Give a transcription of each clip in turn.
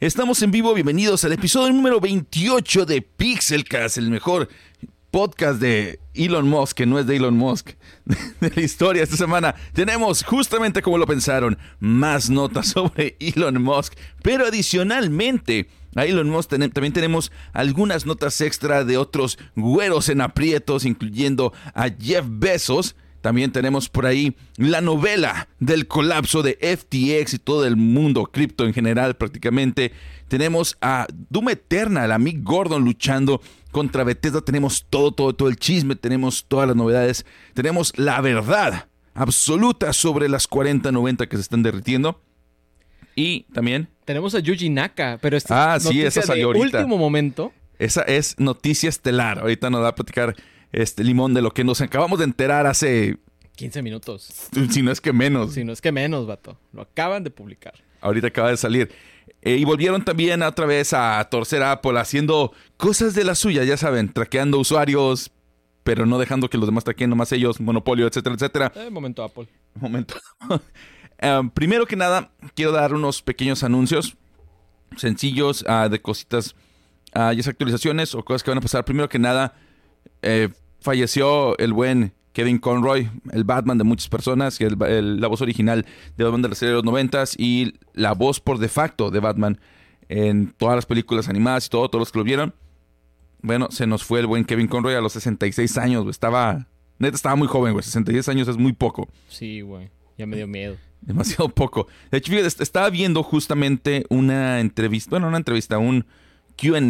Estamos en vivo, bienvenidos al episodio número 28 de Pixelcast, el mejor podcast de Elon Musk, que no es de Elon Musk, de la historia esta semana. Tenemos, justamente como lo pensaron, más notas sobre Elon Musk, pero adicionalmente a Elon Musk también tenemos algunas notas extra de otros güeros en aprietos, incluyendo a Jeff Bezos. También tenemos por ahí la novela del colapso de FTX y todo el mundo cripto en general prácticamente. Tenemos a Doom Eternal, a Mick Gordon luchando contra Bethesda. Tenemos todo, todo, todo el chisme, tenemos todas las novedades. Tenemos la verdad absoluta sobre las 40-90 que se están derritiendo. Y también... Tenemos a Yuji Naka, pero esta ah, sí, esa salió de último momento. Esa es noticia estelar. Ahorita nos va a platicar este limón de lo que nos acabamos de enterar hace 15 minutos. Si no es que menos. Si no es que menos, vato. Lo acaban de publicar. Ahorita acaba de salir. Eh, y volvieron también otra vez a torcer a Apple haciendo cosas de la suya, ya saben, traqueando usuarios, pero no dejando que los demás traqueen nomás ellos, monopolio, etcétera, etcétera. Eh, momento Apple. Momento. Em, primero que nada, quiero dar unos pequeños anuncios sencillos ah, de cositas, uh, ya sea actualizaciones o cosas que van a pasar. Primero que nada, eh, falleció el buen Kevin Conroy, el Batman de muchas personas, el, la voz original de Batman de la serie de los noventas y la voz por de facto de Batman en todas las películas animadas y todo, todos los que lo vieron. Bueno, se nos fue el buen Kevin Conroy a los 66 años, Estaba, neta, estaba muy joven, güey. 66 años es muy poco. Sí, güey. Ya me dio miedo. Demasiado poco. De hecho, estaba viendo justamente una entrevista, bueno, una entrevista, un QA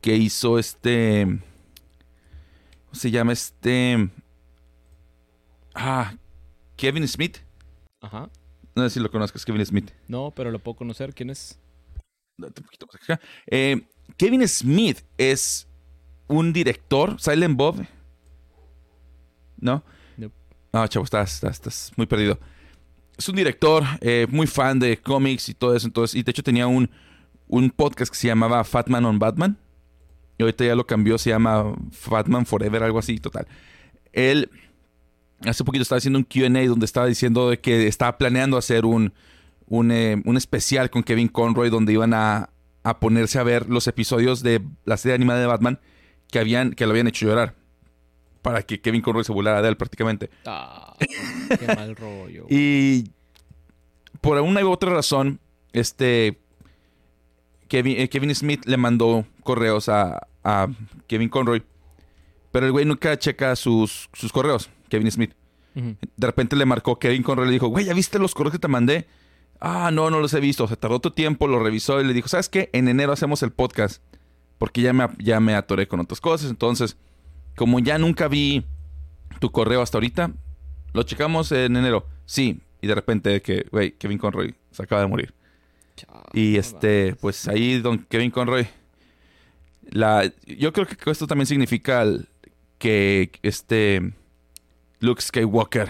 que hizo este ¿Cómo se llama este? Ah, Kevin Smith. Ajá. No sé si lo conozcas, Kevin Smith. No, pero lo puedo conocer. ¿Quién es? Date un poquito más acá. Eh, Kevin Smith es un director, Silent Bob. ¿No? No, ah, chavo, estás, estás, muy perdido. Es un director eh, muy fan de cómics y todo eso. Entonces, y de hecho tenía un, un podcast que se llamaba Fatman on Batman ahorita ya lo cambió, se llama Fatman Forever, algo así, total. Él hace poquito estaba haciendo un QA donde estaba diciendo de que estaba planeando hacer un, eh, un, especial con Kevin Conroy donde iban a, a, ponerse a ver los episodios de la serie animada de Batman que, habían, que lo habían hecho llorar. Para que Kevin Conroy se burlara de él prácticamente. Ah, qué mal rollo. y por una u otra razón, este Kevin, eh, Kevin Smith le mandó correos a, a Kevin Conroy. Pero el güey nunca checa sus, sus correos, Kevin Smith. De repente le marcó Kevin Conroy y le dijo, güey, ¿ya viste los correos que te mandé? Ah, no, no los he visto. Se tardó tu tiempo, lo revisó y le dijo, ¿sabes qué? En enero hacemos el podcast. Porque ya me, ya me atoré con otras cosas. Entonces, como ya nunca vi tu correo hasta ahorita, lo checamos en enero. Sí. Y de repente que, güey, Kevin Conroy se acaba de morir. y este, pues ahí don Kevin Conroy la, yo creo que esto también significa que este Luke Skywalker,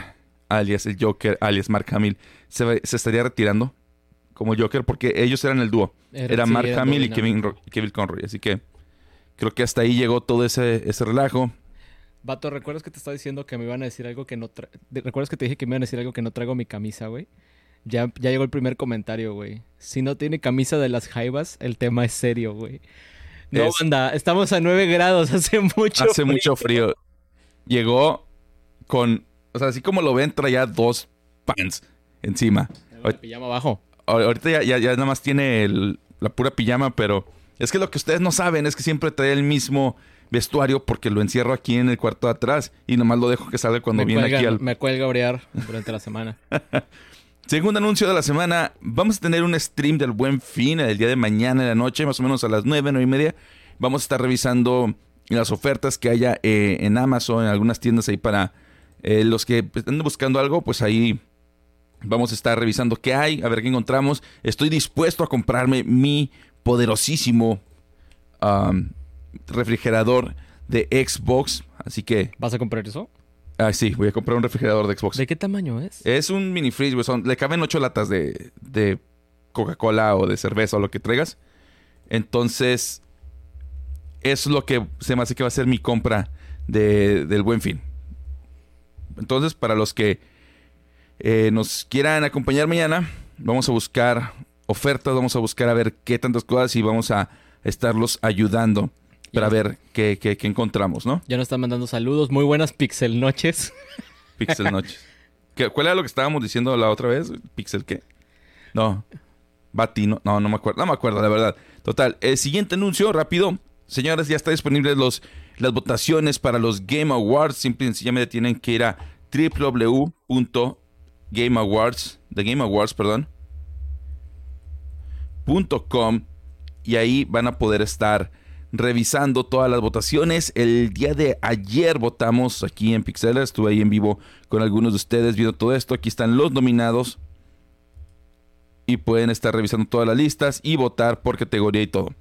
alias el Joker, alias Mark Hamill, se, estaría retirando como Joker porque ellos eran el dúo. Era, Mark Hamill y Kevin, Kevin Conroy. Así que creo que hasta ahí llegó todo ese, ese relajo. Vato, ¿recuerdas que te estaba diciendo que me iban a decir algo que no... ¿Recuerdas que te dije que me iban a decir algo que no traigo mi camisa, güey? Ya, ya llegó el primer comentario, güey. Si no tiene camisa de las jaivas, el tema es serio, güey. No, anda, estamos a 9 grados, hace mucho Hace mucho frío. Llegó con, o sea, así como lo ven, traía dos pants encima. Pijama abajo. Ahorita ya, ya, ya nada más tiene la pura pijama, pero es que lo que ustedes no saben es que siempre trae el mismo vestuario porque lo encierro aquí en el cuarto de atrás y nomás lo dejo que salga cuando viene aquí al... Me cuelga a orear durante la semana. Segundo anuncio de la semana, vamos a tener un stream del Buen Fin el día de mañana en la noche, más o menos a las 9, 9 y media. Vamos a estar revisando las ofertas que haya eh, en Amazon, en algunas tiendas ahí para eh, los que estén buscando algo, pues ahí vamos a estar revisando qué hay, a ver qué encontramos. Estoy dispuesto a comprarme mi poderosísimo refrigerador de Xbox, así que... ¿Vas a comprar eso? Ah, sí, voy a comprar un refrigerador de Xbox. ¿De qué tamaño es? Es un mini freeze, güey. le caben ocho latas de, de Coca-Cola o de cerveza o lo que traigas. Entonces, es lo que se me hace que va a ser mi compra de, del buen fin. Entonces, para los que eh, nos quieran acompañar mañana, vamos a buscar ofertas, vamos a buscar a ver qué tantas cosas y vamos a estarlos ayudando para Ya. ver qué, qué- qué encontramos, ¿no? Ya nos están mandando saludos. Muy buenas pixel noches. Pixel Noches. ¿Qué- ¿Cuál era lo que estábamos diciendo la otra vez? ¿Pixel qué? No. Batino. No, no me acuerdo. No me acuerdo, la verdad. Total. El siguiente anuncio, rápido. Señores, ya está disponibles los, las votaciones para los Game Awards. Simple y sencillamente tienen que ir a www.gameawards, de Game Awards, perdón, .com y ahí van a poder estar revisando todas las votaciones. El día de ayer votamos aquí en Pixela, estuve ahí en vivo con algunos de ustedes viendo todo esto. Aquí están los nominados y pueden estar revisando todas las listas y votar por categoría y todo.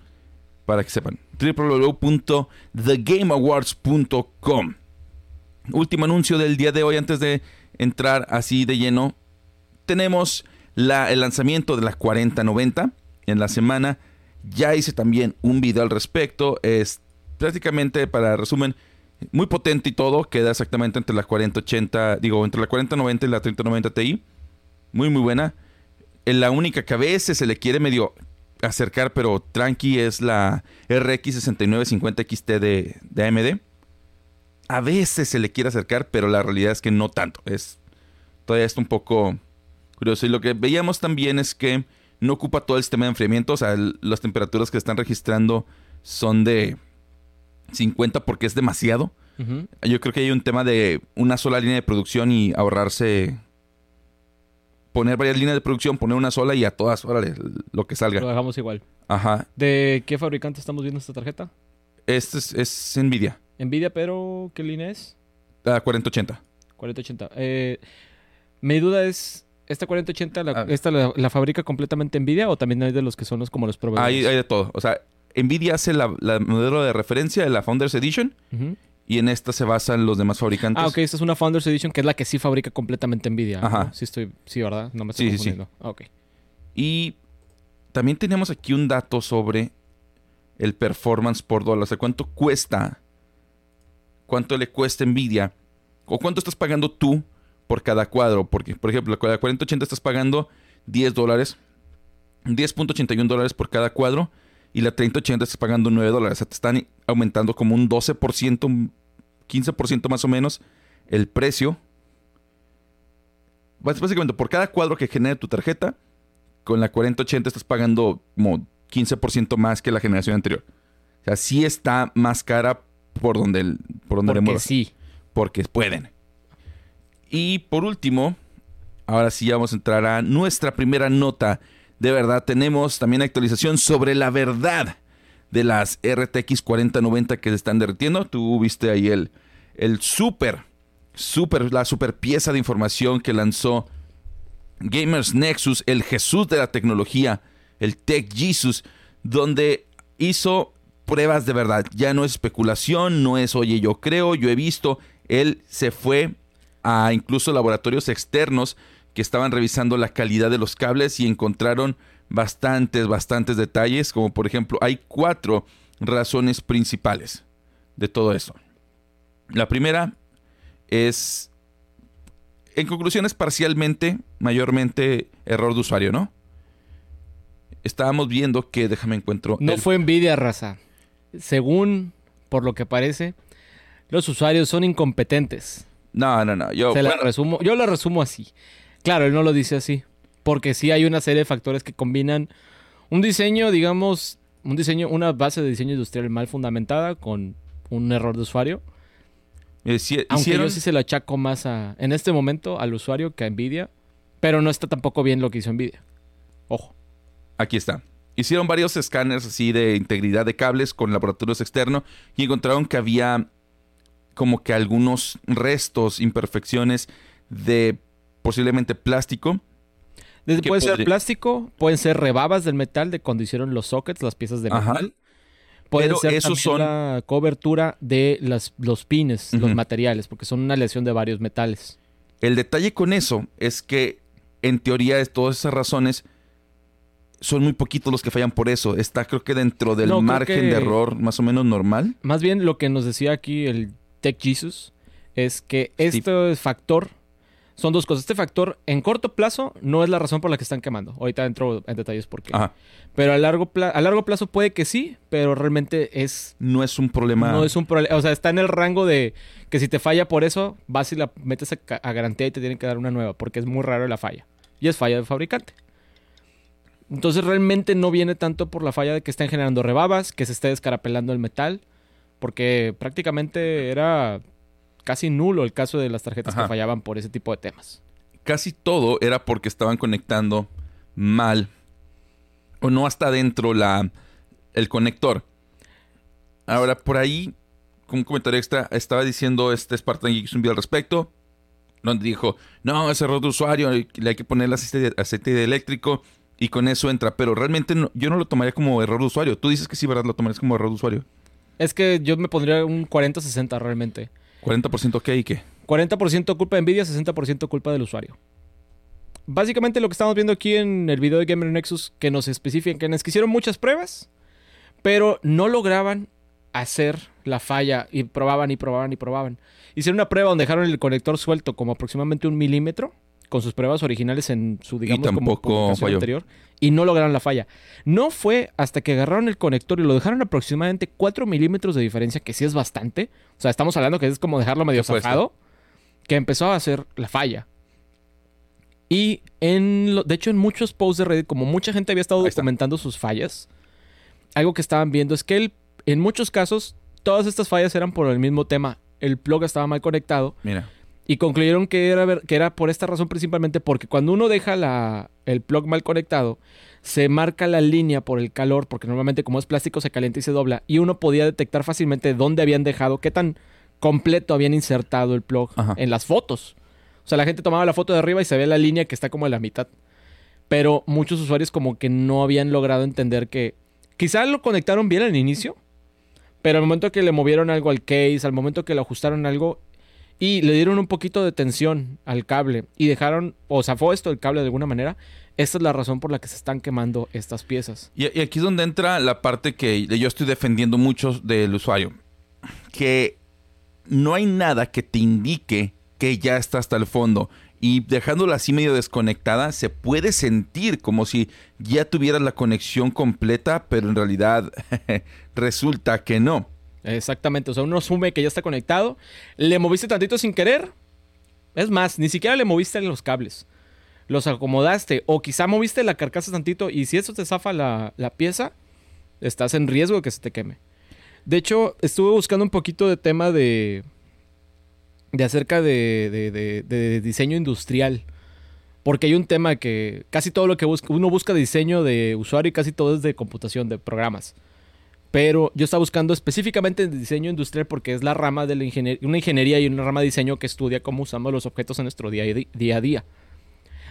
Para que sepan. www.thegameawards.com Último anuncio del día de hoy antes de entrar así de lleno. Tenemos la- el lanzamiento de la 4090 en la semana. Ya hice también un video al respecto. Es prácticamente, para resumen, muy potente y todo. Queda exactamente entre la 4080, digo, entre la 4090 y la 3090 Ti. Muy, muy buena. La única que a veces se le quiere medio acercar, pero tranqui, es la RX 6950 XT de, de AMD. A veces se le quiere acercar, pero la realidad es que no tanto. Es todavía está un poco curioso. Y lo que veíamos también es que no ocupa todo el sistema de enfriamiento. O sea, el- las temperaturas que están registrando son de 50 porque es demasiado. Yo creo que hay un tema de una sola línea de producción y ahorrarse. Poner varias líneas de producción, poner una sola y a todas, órale, lo que Lo salga. dejamos igual. Ajá. ¿De qué fabricante estamos viendo esta tarjeta? Este es, es Nvidia, Nvidia, pero ¿qué línea es? la 4080. 4080. Eh, mi duda es, ¿esta 4080 la, Ah. esta la, la fabrica completamente Nvidia o también hay de los que son los como los proveedores? Hay, hay de todo. O sea, Nvidia hace la, la modelo de referencia de la Founders Edition y en esta se basan los demás fabricantes. Ah, ok, esta es una Founders Edition que es la que sí fabrica completamente Nvidia. ¿no? Ajá. Sí estoy, sí, ¿verdad? No me estoy Sí, sí, sí. confundiendo. Ah, Ok. Y también tenemos aquí un dato sobre el performance por dólar. O sea, cuánto cuesta, cuánto le cuesta Nvidia o cuánto estás pagando tú por cada cuadro. Porque, por ejemplo, con la 4080 estás pagando 10 dólares, 10.81 dólares por cada cuadro. Y la 3080 estás pagando 9 dólares. O sea, te están aumentando como un 12%, un 15% más o menos el precio. Bás- Básicamente, por cada cuadro que genere tu tarjeta, con la 4080 estás pagando como 15% más que la generación anterior. O sea, sí está más cara por donde, el- por donde le Porque muevas. sí. Porque pueden. Y por último, ahora sí vamos a entrar a nuestra primera nota. De verdad, tenemos también actualización sobre la verdad de las RTX 4090 que se están derritiendo. Tú viste ahí el, el super, super, la super pieza de información que lanzó Gamers Nexus, el Jesús de la tecnología, el Tech Jesus, donde hizo pruebas de verdad. Ya no es especulación, no es, oye, yo creo, yo he visto. Él se fue a incluso laboratorios externos que estaban revisando la calidad de los cables y encontraron bastantes, bastantes detalles, como por ejemplo, hay cuatro razones principales de todo eso. La primera es, en conclusión, es parcialmente, mayormente error de usuario, ¿no? Estábamos viendo que, déjame encuentro. No el- fue Nvidia, raza. Según, por lo que parece, los usuarios son incompetentes. No, no, no. Yo, Se la resumo, yo lo resumo así. Claro, él no lo dice así. Porque sí hay una serie de factores que combinan un diseño, digamos, un diseño, una base de diseño industrial mal fundamentada con un error de usuario. eh, Aunque yo sí se lo achaco más a, en este momento al usuario que a Nvidia. Pero no está tampoco bien lo que hizo Nvidia. Ojo. Aquí está. Hicieron varios escáneres así de integridad de cables con laboratorios externos y encontraron que había como que algunos restos, imperfecciones de posiblemente plástico. Desde ¿Qué puede ser plástico, pueden ser rebabas del metal de cuando hicieron los sockets, las piezas de Ajá. metal. Puede Pero ser esos son- la cobertura de las, los pines, los materiales, porque son una aleación de varios metales. El detalle con eso es que en teoría de todas esas razones son muy poquitos los que fallan por eso. Está creo que dentro del No, margen que- de error más o menos normal. Más bien lo que nos decía aquí el Tech Jesus es que este factor son dos cosas. Este factor en corto plazo no es la razón por la que están quemando. Ahorita entro en detalles por qué. Ajá. Pero a largo, pla- a largo plazo puede que sí, pero realmente es No es un problema. no es un problema. O sea, está en el rango de que si te falla por eso, vas y la metes a, a garantía y te tienen que dar una nueva, porque es muy raro la falla. Y es falla del fabricante. Entonces realmente no viene tanto por la falla de que estén generando rebabas, que se esté descarapelando el metal, porque prácticamente era casi nulo el caso de las tarjetas Ajá. que fallaban por ese tipo de temas. Casi todo era porque estaban conectando mal. O no hasta adentro la, el conector. Ahora, por ahí, con un comentario extra, estaba diciendo este Spartan Geek hizo un video al respecto. Donde dijo, no, es error de usuario, le hay que poner aceite, de- aceite eléctrico y con eso entra. Pero realmente no- yo no lo tomaría como error de usuario. Tú dices que sí, ¿verdad? Lo tomarías como error de usuario. Es que yo me pondría un 40-60 realmente. 40% ok y qué. 40% culpa de Nvidia, 60% culpa del usuario. Básicamente lo que estamos viendo aquí en el video de Gamer Nexus que nos especifican que nos hicieron muchas pruebas, pero no lograban hacer la falla y probaban y probaban y probaban. Hicieron una prueba donde dejaron el conector suelto como aproximadamente un milímetro con sus pruebas originales en su, digamos, como comunicación falló. anterior y no lograron la falla. No fue hasta que agarraron el conector y lo dejaron aproximadamente 4 milímetros de diferencia, que sí es bastante. O sea, estamos hablando que es como dejarlo medio zafado, que empezó a hacer la falla. Y en lo- de hecho en muchos posts de Reddit, como mucha gente había estado documentando sus fallas, algo que estaban viendo es que el- en muchos casos todas estas fallas eran por el mismo tema. El plug estaba mal conectado Mira. Y concluyeron que era, que era por esta razón principalmente porque cuando uno deja la, el plug mal conectado, se marca la línea por el calor, porque normalmente como es plástico se calienta y se dobla, y uno podía detectar fácilmente dónde habían dejado, qué tan completo habían insertado el plug Ajá. en las fotos. O sea, la gente tomaba la foto de arriba y se ve la línea que está como a la mitad. Pero muchos usuarios como que no habían logrado entender que quizás lo conectaron bien al inicio, pero al momento que le movieron algo al case, al momento que le ajustaron algo y le dieron un poquito de tensión al cable y dejaron o zafó esto el cable de alguna manera, esta es la razón por la que se están quemando estas piezas. Y, y aquí es donde entra la parte que yo estoy defendiendo mucho del usuario. Que no hay nada que te indique que ya está hasta el fondo. Y dejándola así medio desconectada, se puede sentir como si ya tuvieras la conexión completa, pero en realidad resulta que no. Exactamente, o sea, uno asume que ya está conectado, le moviste tantito sin querer, es más, ni siquiera le moviste los cables, los acomodaste o quizá moviste la carcasa tantito y si eso te zafa la, la pieza, estás en riesgo de que se te queme. De hecho, estuve buscando un poquito de tema de, de acerca de, de- de- de diseño industrial. Porque hay un tema que casi todo lo que busca, uno busca diseño de usuario y casi todo es de computación, de programas. Pero yo estaba buscando específicamente el diseño industrial porque es la rama de la ingeniería, una ingeniería y una rama de diseño que estudia cómo usamos los objetos en nuestro día, a día a día.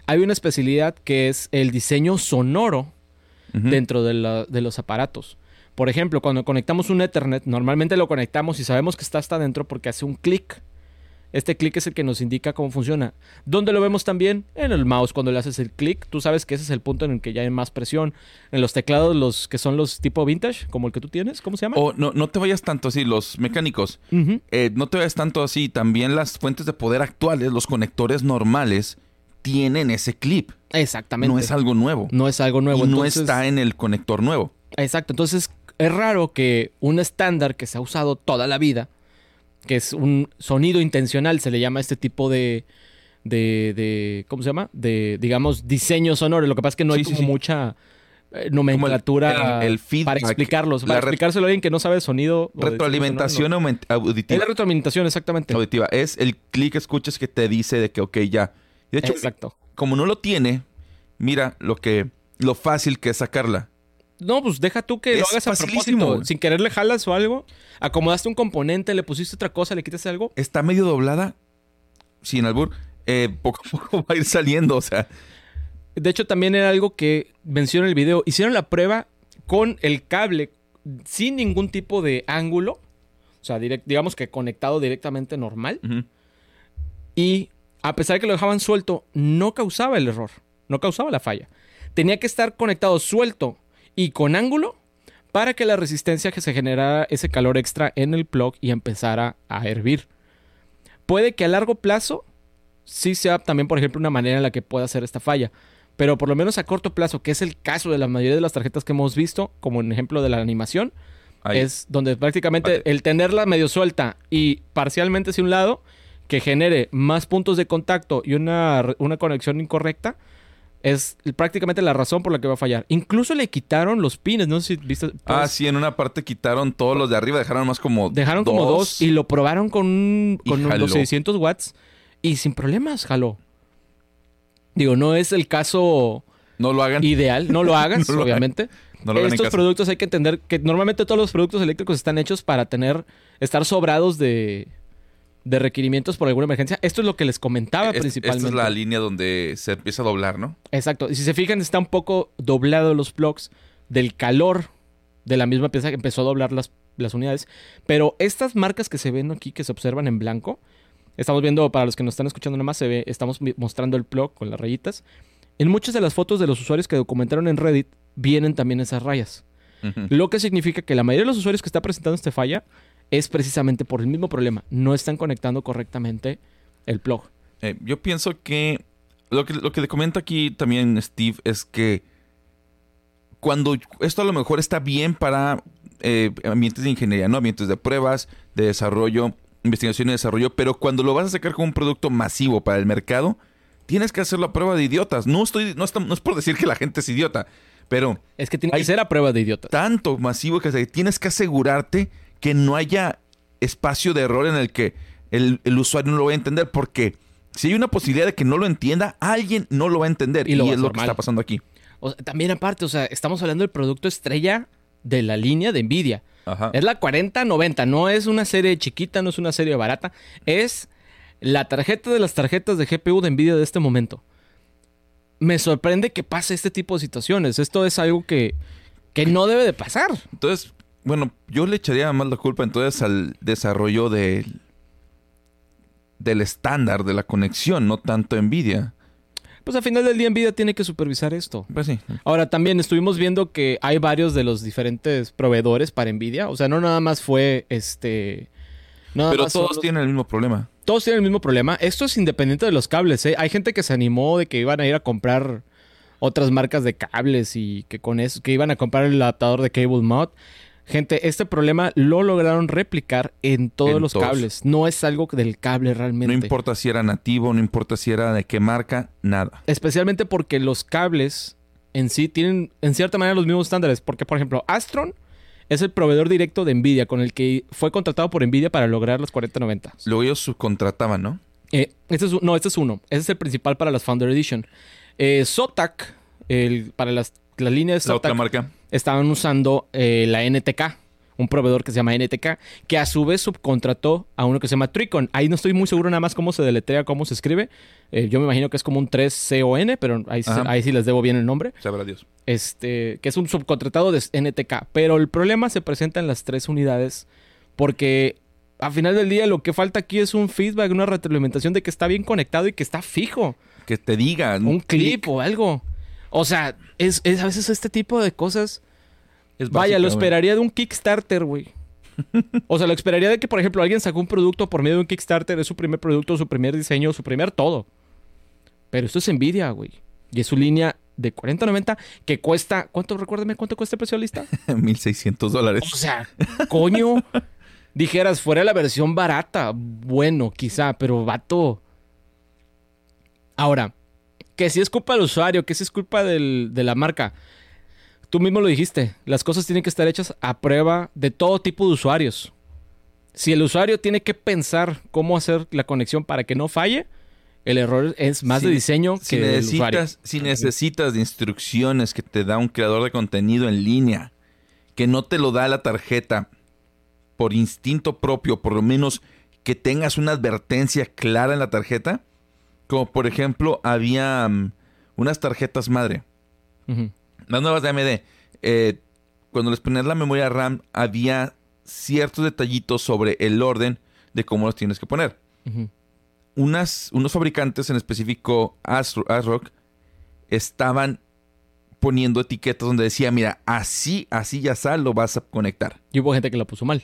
Hay una especialidad que es el diseño sonoro dentro de, la- de los aparatos. Por ejemplo, cuando conectamos un Ethernet, normalmente lo conectamos y sabemos que está hasta adentro porque hace un clic. Este clic es el que nos indica cómo funciona. ¿Dónde lo vemos también? En el mouse, cuando le haces el clic, tú sabes que ese es el punto en el que ya hay más presión. En los teclados, los que son los tipo vintage, como el que tú tienes, ¿cómo se llama? O no, no te vayas tanto así, los mecánicos. Eh, no te vayas tanto así. También las fuentes de poder actuales, los conectores normales, tienen ese clip. Exactamente. No es algo nuevo. No es algo nuevo. y no está en el conector nuevo. Exacto. Entonces, es raro que un estándar que se ha usado toda la vida, que es un sonido intencional, se le llama este tipo de. de, de- ¿Cómo se llama? De, digamos, diseño sonoro. Lo que pasa es que no hay Sí, sí, como sí. mucha eh, nomenclatura el- el feedback, para explicarlos. Para explicárselo a alguien que no sabe sonido. Retroalimentación sonoro, no. Es auditiva. la retroalimentación, exactamente. auditiva. Es el clic que escuchas que te dice de que, ok, ya. De hecho, Exacto. como no lo tiene, mira lo que lo fácil que es sacarla. No, pues deja tú que lo hagas a facilísimo. propósito. Sin querer le jalas o algo. Acomodaste un componente, le pusiste otra cosa, le quitas algo. Está medio doblada, sin albur. eh, poco a poco va a ir saliendo, o sea. De hecho, también era algo que menciona el video. Hicieron la prueba con el cable sin ningún tipo de ángulo. O sea, direct- digamos que conectado directamente normal. Y a pesar de que lo dejaban suelto, no causaba el error. No causaba la falla. Tenía que estar conectado suelto y con ángulo para que la resistencia que se generara ese calor extra en el plug y empezara a hervir. Puede que a largo plazo sí sea también, por ejemplo, una manera en la que pueda hacer esta falla. Pero por lo menos a corto plazo, que es el caso de la mayoría de las tarjetas que hemos visto, como en ejemplo de la animación, Ahí. es donde prácticamente Vale. el tenerla medio suelta y parcialmente hacia un lado, que genere más puntos de contacto y una, una conexión incorrecta, es prácticamente la razón por la que va a fallar. Incluso le quitaron los pines, no sé si viste. Ah, sí, en una parte quitaron todos los de arriba, dejaron más como. Dejaron como dos y lo probaron con, con los 600 watts y sin problemas jaló. Digo, no es el caso No lo hagan. ideal, no lo hagas, No lo hagan. obviamente. no lo Estos productos hay que entender que normalmente todos los productos eléctricos están hechos para tener, estar sobrados de, de requerimientos por alguna emergencia. Esto es lo que les comentaba Es- principalmente. Esta es la línea donde se empieza a doblar, ¿no? Exacto. Y si se fijan, está un poco doblado los blocks del calor de la misma pieza que empezó a doblar las, las unidades. Pero estas marcas que se ven aquí, que se observan en blanco, estamos viendo, para los que nos están escuchando nada más, se ve, estamos mostrando el plug con las rayitas. En muchas de las fotos de los usuarios que documentaron en Reddit, vienen también esas rayas. Lo que significa que la mayoría de los usuarios que está presentando esta falla es precisamente por el mismo problema. No están conectando correctamente el plug. Eh, yo pienso que lo, que lo que le comenta aquí también Steve es que cuando esto a lo mejor está bien para eh, ambientes de ingeniería, ¿no? Ambientes de pruebas, de desarrollo, investigación y desarrollo, pero cuando lo vas a sacar como un producto masivo para el mercado, tienes que hacerlo a prueba de idiotas. No estoy, no, está- no es por decir que la gente es idiota, pero Es que tiene Hay- que ser a prueba de idiota. tanto masivo que tienes que asegurarte que no haya espacio de error en el que el, el usuario no lo va a entender, porque si hay una posibilidad de que no lo entienda, alguien no lo va a entender. Y Y, lo a es lo que mal. está pasando aquí. O sea, también aparte, o sea, estamos hablando del producto estrella de la línea de Nvidia. Ajá. Es la 4090, no es una serie chiquita, no es una serie barata, es la tarjeta de las tarjetas de GPU de Nvidia de este momento. Me sorprende que pase este tipo de situaciones. Esto es algo que, que no debe de pasar. Entonces, bueno, yo le echaría más la culpa entonces al desarrollo del del estándar de la conexión, no tanto Nvidia. Pues al final del día Nvidia tiene que supervisar esto. Pues sí. Ahora también estuvimos viendo que hay varios de los diferentes proveedores para Nvidia. O sea, no nada más fue este... nada Pero más todos tienen el mismo problema. todos tienen el mismo problema. Esto es independiente de los cables, ¿eh? Hay gente que se animó de que iban a ir a comprar otras marcas de cables y que con eso, que iban a comprar el adaptador de Cable Mod. Gente, este problema lo lograron replicar en todos En los todos. cables. No es algo del cable realmente. No importa si era nativo, no importa si era de qué marca, nada. Especialmente porque los cables en sí tienen en cierta manera los mismos estándares. Porque, por ejemplo, Astron es el proveedor directo de Nvidia con el que fue contratado por Nvidia para lograr los 4090. Luego ellos subcontrataban, ¿no? Eh, este es, no, este es uno. Este es el principal para las Founder Edition. Eh, Zotac, el, para las, la línea de La otra Zotac, marca. Estaban usando eh, la NTK, un proveedor que se llama NTK, que a su vez subcontrató a uno que se llama Tricon. Ahí no estoy muy seguro nada más cómo se deletrea, cómo se escribe. Eh, yo me imagino que es como un 3CON, pero ahí, ahí sí les debo bien el nombre. Sabrá Dios. Este, que es un subcontratado de NTK. Pero el problema se presenta en las tres unidades porque al final del día lo que falta aquí es un feedback, una retroalimentación de que está bien conectado y que está fijo. Que te diga. Un clip o algo. O sea, es, es a veces este tipo de cosas. Es Vaya, lo esperaría de un Kickstarter, güey. O sea, lo esperaría de que, por ejemplo, alguien sacó un producto por medio de un Kickstarter, es su primer producto, su primer diseño, su primer todo. Pero esto es Nvidia, güey. Y es su línea de 4090 que cuesta. ¿Cuánto? Recuérdame cuánto cuesta el precio de lista. 1600 dólares. O sea, coño. Dijeras, fuera la versión barata. Bueno, quizá, pero vato. Ahora, que si es culpa del usuario, que si es culpa del- de la marca. Tú mismo lo dijiste, las cosas tienen que estar hechas a prueba de todo tipo de usuarios. Si el usuario tiene que pensar cómo hacer la conexión para que no falle, el error es más Si- de diseño Si que del usuario. necesitas, si necesitas de instrucciones que te da un creador de contenido en línea, que no te lo da la tarjeta por instinto propio, por lo menos que tengas una advertencia clara en la tarjeta, como por ejemplo había mm, unas tarjetas madre, las nuevas de AMD, eh, cuando les ponías la memoria RAM había ciertos detallitos sobre el orden de cómo los tienes que poner unas, unos fabricantes, en específico Astro- ASRock, estaban poniendo etiquetas donde decía, mira, así, así ya sal, lo vas a conectar. Y hubo gente que la puso mal.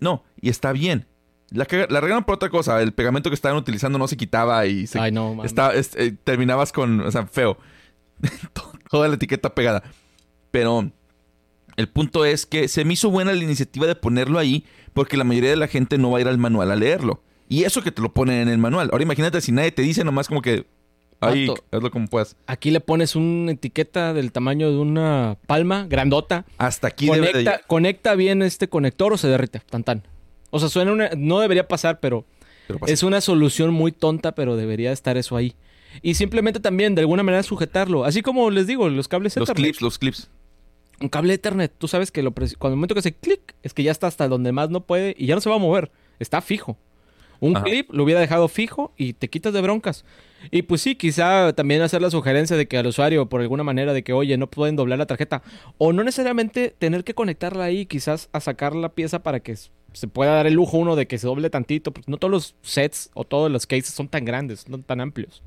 No, y está bien. La, la regaron por otra cosa. El pegamento que estaban utilizando no se quitaba y se Ay, no, mames. Está- es- eh, terminabas con, o sea, feo. Toda la etiqueta pegada. Pero el punto es que se me hizo buena la iniciativa de ponerlo ahí porque la mayoría de la gente no va a ir al manual a leerlo. Y eso que te lo ponen en el manual. Ahora imagínate si nadie te dice nomás como que... Ahí, hazlo como puedas. Aquí le pones una etiqueta del tamaño de una palma, grandota. Hasta aquí debe de Conecta, conecta bien este conector o se derrite. Tan tan. O sea, suena una. No debería pasar, pero Pero pasa. es una solución muy tonta, pero debería estar eso ahí. Y simplemente también, de alguna manera, sujetarlo. Así como les digo, los cables Los Ethernet. clips, los clips. Un cable Ethernet, tú sabes que lo cuando el momento que hace clic, es que ya está hasta donde más no puede y ya no se va a mover. Está fijo. Un Ajá. clip lo hubiera dejado fijo y te quitas de broncas. Y pues sí, quizá también hacer la sugerencia de que al usuario, por alguna manera, de que, oye, no pueden doblar la tarjeta. O no necesariamente tener que conectarla ahí, quizás a sacar la pieza para que se pueda dar el lujo uno de que se doble tantito. Porque no todos los sets o todos los cases son tan grandes, no tan amplios.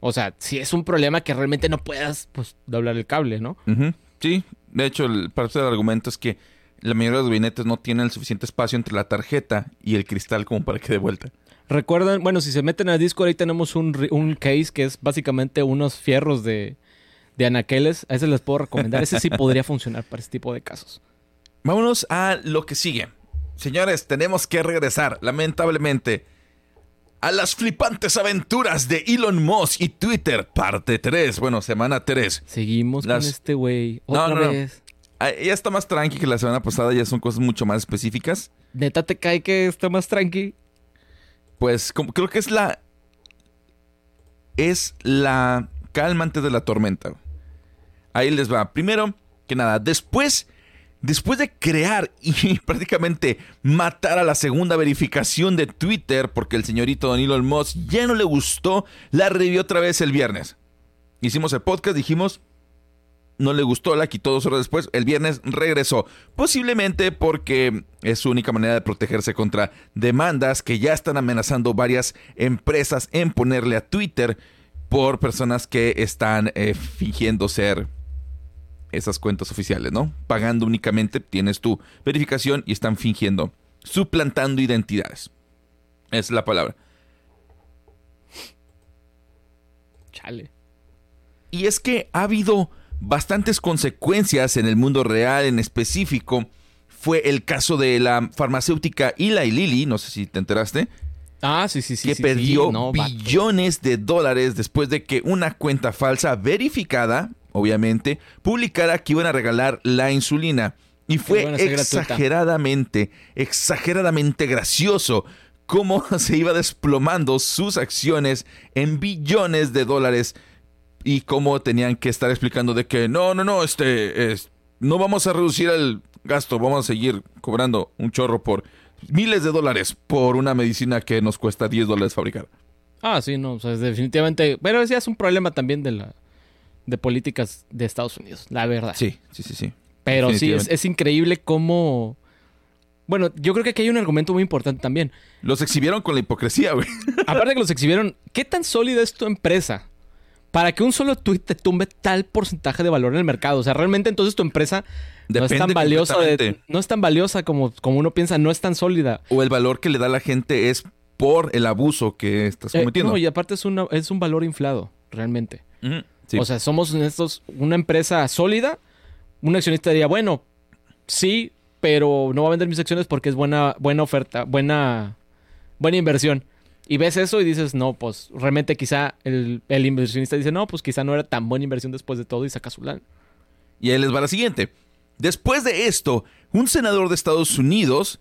O sea, si es un problema que realmente no puedas, pues, doblar el cable, ¿no? Sí, de hecho, el, parte del argumento es que la mayoría de los gabinetes no tienen el suficiente espacio entre la tarjeta y el cristal como para que dé vuelta. Recuerdan, bueno, si se meten al Discord, ahí tenemos un, un case que es básicamente unos fierros de, de anaqueles. A ese les puedo recomendar. Ese sí podría funcionar para este tipo de casos. Vámonos a lo que sigue. Señores, tenemos que regresar, lamentablemente, a las flipantes aventuras de Elon Musk y Twitter, parte 3. Bueno, semana 3. Seguimos Las- con este güey. No, Otra no, no. vez. Ya está más tranqui que la semana pasada, ya son cosas mucho más específicas. Neta te cae que está más tranqui. Pues como, creo que es la... Es la calma antes de la tormenta. Ahí les va. Primero que nada, después... Después de crear y prácticamente matar a la segunda verificación de Twitter, porque el señorito Don Elon Musk ya no le gustó, la revivió otra vez el viernes. Hicimos el podcast, dijimos, no le gustó, la quitó dos horas después, el viernes regresó. Posiblemente porque es su única manera de protegerse contra demandas que ya están amenazando varias empresas en ponerle a Twitter por personas que están eh, fingiendo ser esas cuentas oficiales, ¿no? Pagando únicamente, tienes tu verificación y están fingiendo, suplantando identidades. Es la palabra. Chale. Y es que ha habido bastantes consecuencias en el mundo real en específico. Fue el caso de la farmacéutica Eli Lilly, no sé si te enteraste, Ah, sí, sí, sí. que sí, perdió sí. No, billones de dólares después de que una cuenta falsa verificada, obviamente, publicara que iban a regalar la insulina. Y fue gratuita. exageradamente, exageradamente gracioso cómo se iba desplomando sus acciones en billones de dólares y cómo tenían que estar explicando de que no, no, no, este, es- no vamos a reducir el gasto, vamos a seguir cobrando un chorro por miles de dólares por una medicina que nos cuesta 10 dólares fabricar. Ah, sí, no. O sea, definitivamente. Pero ese es un problema también de la. De políticas de Estados Unidos, la verdad. Sí, sí, sí, sí. Pero sí, es, increíble cómo. Bueno, yo creo que aquí hay un argumento muy importante también. Los exhibieron con la hipocresía, güey. Aparte de que los exhibieron, ¿qué tan sólida es tu empresa? Para que un solo tweet te tumbe tal porcentaje de valor en el mercado. O sea, realmente entonces tu empresa no es tan valiosa de- no es tan valiosa como, como uno piensa, no es tan sólida. O el valor que le da a la gente es por el abuso que estás Eh, cometiendo. no, y aparte es, una, es un valor inflado, realmente. Ujú, sí. O sea, somos estos, una empresa sólida. Un accionista diría, bueno, sí, pero no va a vender mis acciones porque es buena, buena oferta, buena, buena inversión. Y ves eso y dices, no, pues realmente quizá el, el inversionista dice, no, pues quizá no era tan buena inversión después de todo y saca su lana. Y ahí les va la siguiente. Después de esto, un senador de Estados Unidos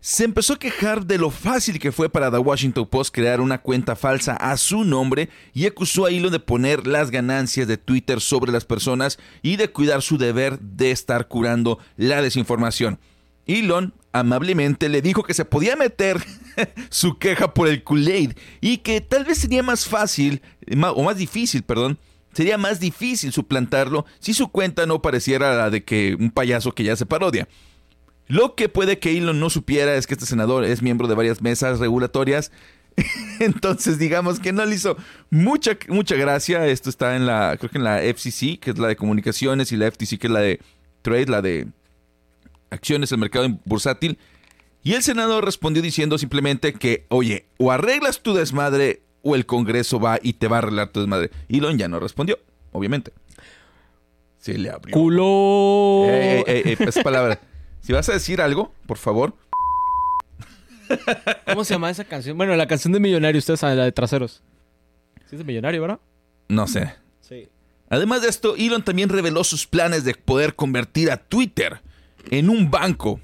se empezó a quejar de lo fácil que fue para The Washington Post crear una cuenta falsa a su nombre y acusó a Elon de poner las ganancias de Twitter sobre las personas y de cuidar su deber de estar curando la desinformación. Elon amablemente le dijo que se podía meter su queja por el Kool-Aid y que tal vez sería más fácil, o más difícil, perdón, sería más difícil suplantarlo si su cuenta no pareciera la de que un payaso que ya se parodia. Lo que puede que Elon no supiera es que este senador es miembro de varias mesas regulatorias. Entonces, digamos que no le hizo mucha, mucha gracia. Esto está en la, creo que en la FCC, que es la de comunicaciones, y la FTC, que es la de trade, la de acciones, el mercado bursátil. Y el Senado respondió diciendo simplemente que, oye, o arreglas tu desmadre o el Congreso va y te va a arreglar tu desmadre. Elon ya no respondió, obviamente. Se le abrió. ¡Culo! Ey, ey, ey, esa palabra. Si vas a decir algo, por favor. ¿Cómo se llama esa canción? Bueno, la canción de Millonario, ustedes saben, la de Traseros. ¿Sí es de Millonario, verdad? No sé. Sí. Además de esto, Elon también reveló sus planes de poder convertir a Twitter en un banco.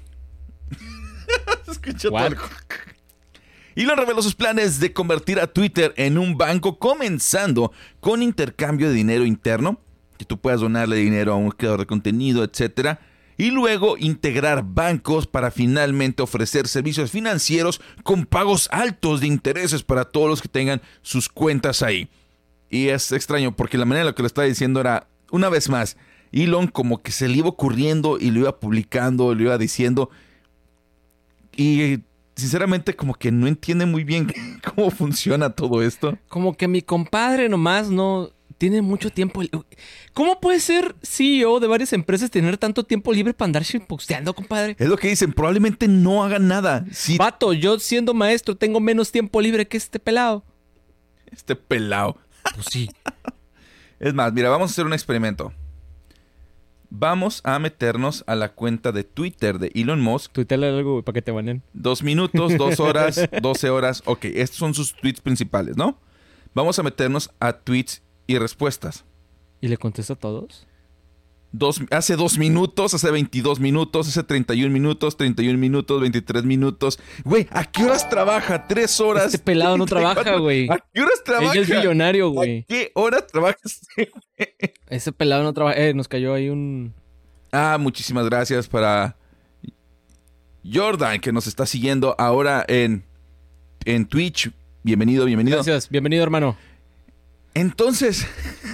Escucha What? todo el- Elon reveló sus planes de convertir a Twitter en un banco, comenzando con intercambio de dinero interno, que tú puedas donarle dinero a un creador de contenido, etcétera, y luego integrar bancos para finalmente ofrecer servicios financieros con pagos altos de intereses para todos los que tengan sus cuentas ahí. Y es extraño porque la manera en la que lo estaba diciendo era, una vez más, Elon como que se le iba ocurriendo y lo iba publicando, lo iba diciendo. Y sinceramente como que no entiende muy bien cómo funciona todo esto. Como que mi compadre nomás no tiene mucho tiempo. ¿Cómo puede ser CEO de varias empresas tener tanto tiempo libre para andar posteando, compadre? Es lo que dicen, probablemente no haga nada. Si Vato, yo siendo maestro tengo menos tiempo libre que este pelado. este pelado. Pues sí. Es más, mira, vamos a hacer un experimento. Vamos a meternos a la cuenta de Twitter de Elon Musk. Tuitele algo para que te banen. Dos minutos, dos horas, doce horas. Ok, estos son sus tweets principales, ¿no? Vamos a meternos a tweets y respuestas. ¿Y le contesta a todos? Dos, hace dos minutos, hace 22 minutos, hace 31 minutos, 31 minutos, 23 minutos. Güey, ¿a qué horas trabaja? ¿Tres horas? Este pelado no 34. trabaja, güey. ¿A qué horas trabaja? Ella es millonario, ¿A güey. qué horas trabajas? Ese pelado no trabaja. Eh, nos cayó ahí un. Ah, muchísimas gracias para Jordan, que nos está siguiendo ahora en, en Twitch. Bienvenido, bienvenido. Gracias, bienvenido, hermano. Entonces,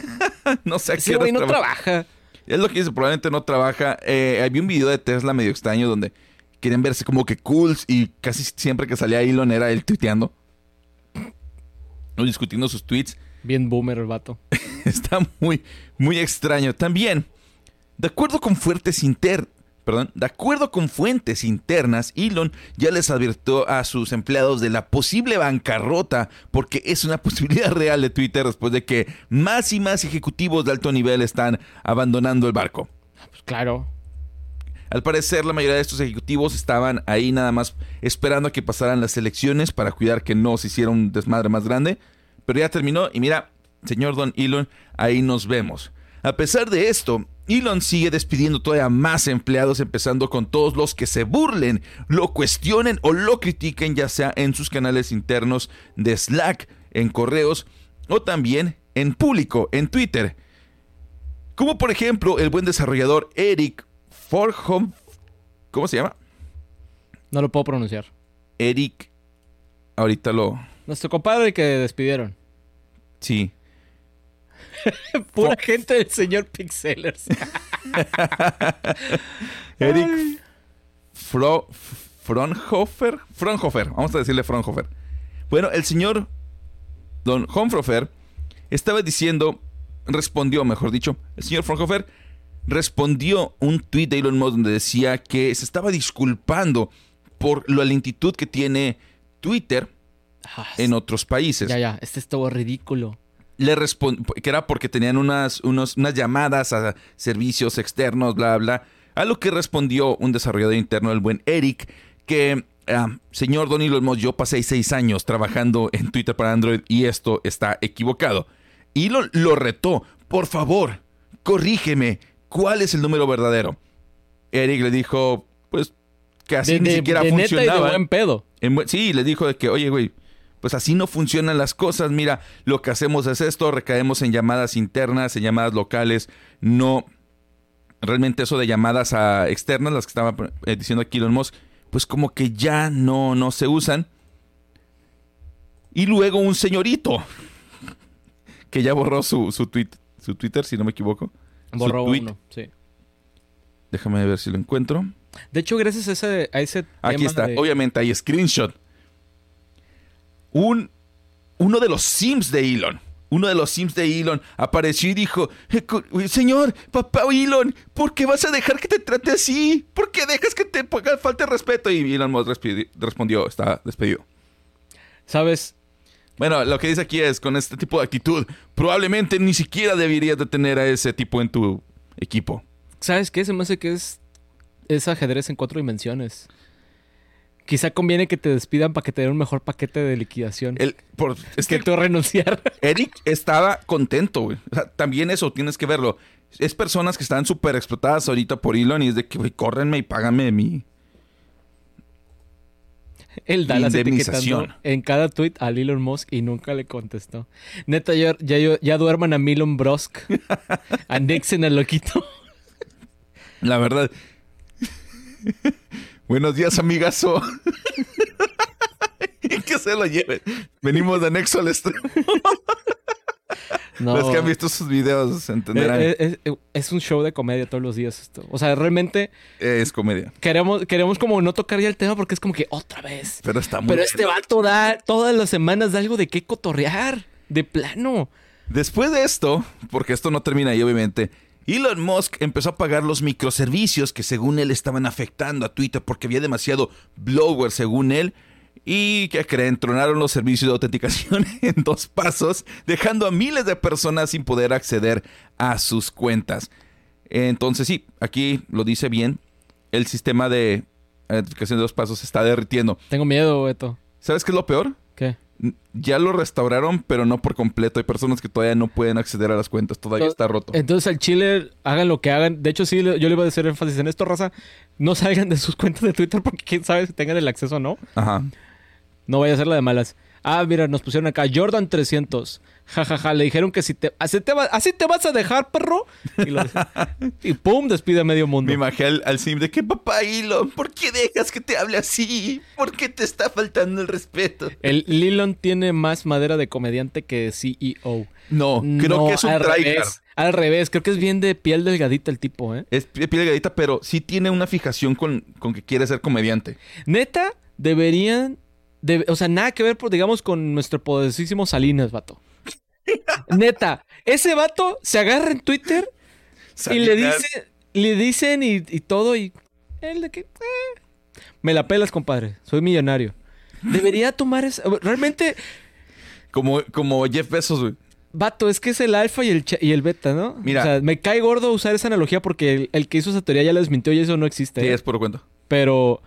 no sé a qué Ese horas güey no trabaja. trabaja. Es lo que dice, probablemente no trabaja. Eh, había un video de Tesla medio extraño donde quieren verse como que cool y casi siempre que salía Elon era él tuiteando. O discutiendo sus tweets. Bien boomer el vato. Está muy, muy extraño. También, de acuerdo con fuentes inter... Perdón, de acuerdo con fuentes internas, Elon ya les advirtió a sus empleados de la posible bancarrota porque es una posibilidad real de Twitter después de que más y más ejecutivos de alto nivel están abandonando el barco. Pues claro. Al parecer, la mayoría de estos ejecutivos estaban ahí nada más esperando a que pasaran las elecciones para cuidar que no se hiciera un desmadre más grande. Pero ya terminó y mira, señor Don Elon, ahí nos vemos. A pesar de esto, Elon sigue despidiendo todavía más empleados, empezando con todos los que se burlen, lo cuestionen o lo critiquen, ya sea en sus canales internos de Slack, en correos o también en público, en Twitter. Como por ejemplo el buen desarrollador Eric Forhom. ¿Cómo se llama? No lo puedo pronunciar. Eric. Ahorita lo. Nuestro compadre que despidieron. Sí. Pura gente del señor Pixelers. Eric Fro, Fronhofer. Fronhofer. Vamos a decirle Fronhofer. Bueno, el señor Don Honfrofer estaba diciendo. Respondió, mejor dicho. El señor Fronhofer respondió un tweet de Elon Musk donde decía que se estaba disculpando por la lentitud que tiene Twitter Ah, en otros países. ya, ya. Este estuvo ridículo. Le respondió que era porque tenían unas, unos- unas llamadas a servicios externos, bla, bla. A lo que respondió un desarrollador interno, el buen Eric, que, ah, señor Don Elon Musk, yo pasé seis años trabajando en Twitter para Android y esto está equivocado. Y lo, lo retó, por favor, corrígeme, ¿cuál es el número verdadero? Eric le dijo, pues, que así de, ni de- siquiera de neta y de funcionaba. buen pedo. En sí, le dijo de que, oye, güey, pues así no funcionan las cosas. Mira, lo que hacemos es esto, recaemos en llamadas internas, en llamadas locales. No, realmente eso de llamadas a externas, las que estaba eh, diciendo aquí Elon Musk, pues como que ya no, no se usan. Y luego un señorito, que ya borró su, su, tweet, su Twitter, si no me equivoco. Borró uno, sí. Déjame ver si lo encuentro. De hecho, gracias a ese, a ese Aquí tema está. de- Obviamente hay screenshot. Un, uno de los Sims de Elon. uno de los Sims de Elon apareció y dijo, "Eh, cu- señor, papá Elon, ¿por qué vas a dejar que te trate así? ¿Por qué dejas que te ponga falta de respeto? Y Elon Musk respondió, está despedido. ¿Sabes? Bueno, lo que dice aquí es, con este tipo de actitud, probablemente ni siquiera deberías de tener a ese tipo en tu equipo. ¿Sabes qué? Se me hace que es, es ajedrez en cuatro dimensiones. Quizá conviene que te despidan para que te den un mejor paquete de liquidación. El, por, es que tú renunciar. Eric estaba contento, güey. O sea, también eso tienes que verlo. Es personas que están súper explotadas ahorita por Elon y es de que, güey, córrenme y págame mi... El Dallas etiquetando en cada tweet a Elon Musk y nunca le contestó. Neta, ya, ya, ya duerman a Milon Brosk. Anexen al loquito. La verdad. Buenos días, amigazo. y que se lo lleven. Venimos de anexo al extremo. No. Los que han visto sus videos entenderán. Eh, eh, eh, es un show de comedia todos los días esto. O sea, realmente es comedia. queremos, queremos como no tocar ya el tema porque es como que otra vez. Pero está muy Pero bueno. este vato da todas las semanas da algo de qué cotorrear. De plano. Después de esto, porque esto no termina ahí obviamente, Elon Musk empezó a pagar los microservicios que según él estaban afectando a Twitter porque había demasiado blower según él. Y que creen, tronaron los servicios de autenticación en dos pasos, dejando a miles de personas sin poder acceder a sus cuentas. Entonces sí, aquí lo dice bien, el sistema de identificación de dos pasos se está derritiendo. Tengo miedo, Beto. ¿Sabes qué es lo peor? Ya lo restauraron, pero no por completo. Hay personas que todavía no pueden acceder a las cuentas. Todavía está roto. Entonces al Chile hagan lo que hagan. De hecho, sí, yo le iba a hacer énfasis en esto, raza. No salgan de sus cuentas de Twitter porque quién sabe si tengan el acceso o no. Ajá. No vaya a ser la de malas. Ah, mira, nos pusieron acá Jordan 300. Ja, ja, ja. Le dijeron que si te... Así te, va- así te vas a dejar, perro. Y, lo- y pum, despide a medio mundo. Me imaginé al, al sim de que papá Elon, ¿por qué dejas que te hable así? ¿Por qué te está faltando el respeto? El Lilon tiene más madera de comediante que CEO. No, creo No, que es un tryhard. Al revés, creo que es bien de piel delgadita el tipo, ¿eh? Es pie- piel delgadita, pero sí tiene una fijación con, con que quiere ser comediante. Neta, deberían. de- o sea, nada que ver, digamos, con nuestro poderosísimo Salinas, vato. Neta, ese vato se agarra en Twitter y le dice, le dicen y, y todo, y él de que. eh, me la pelas, compadre. Soy millonario. Debería tomar esa. Realmente, Como, como Jeff Bezos, güey. vato, es que es el alfa y el, y el beta, ¿no? Mira. O sea, me cae gordo usar esa analogía porque el, el que hizo esa teoría ya la desmintió y eso no existe. Sí, ¿eh? es puro cuento. Pero,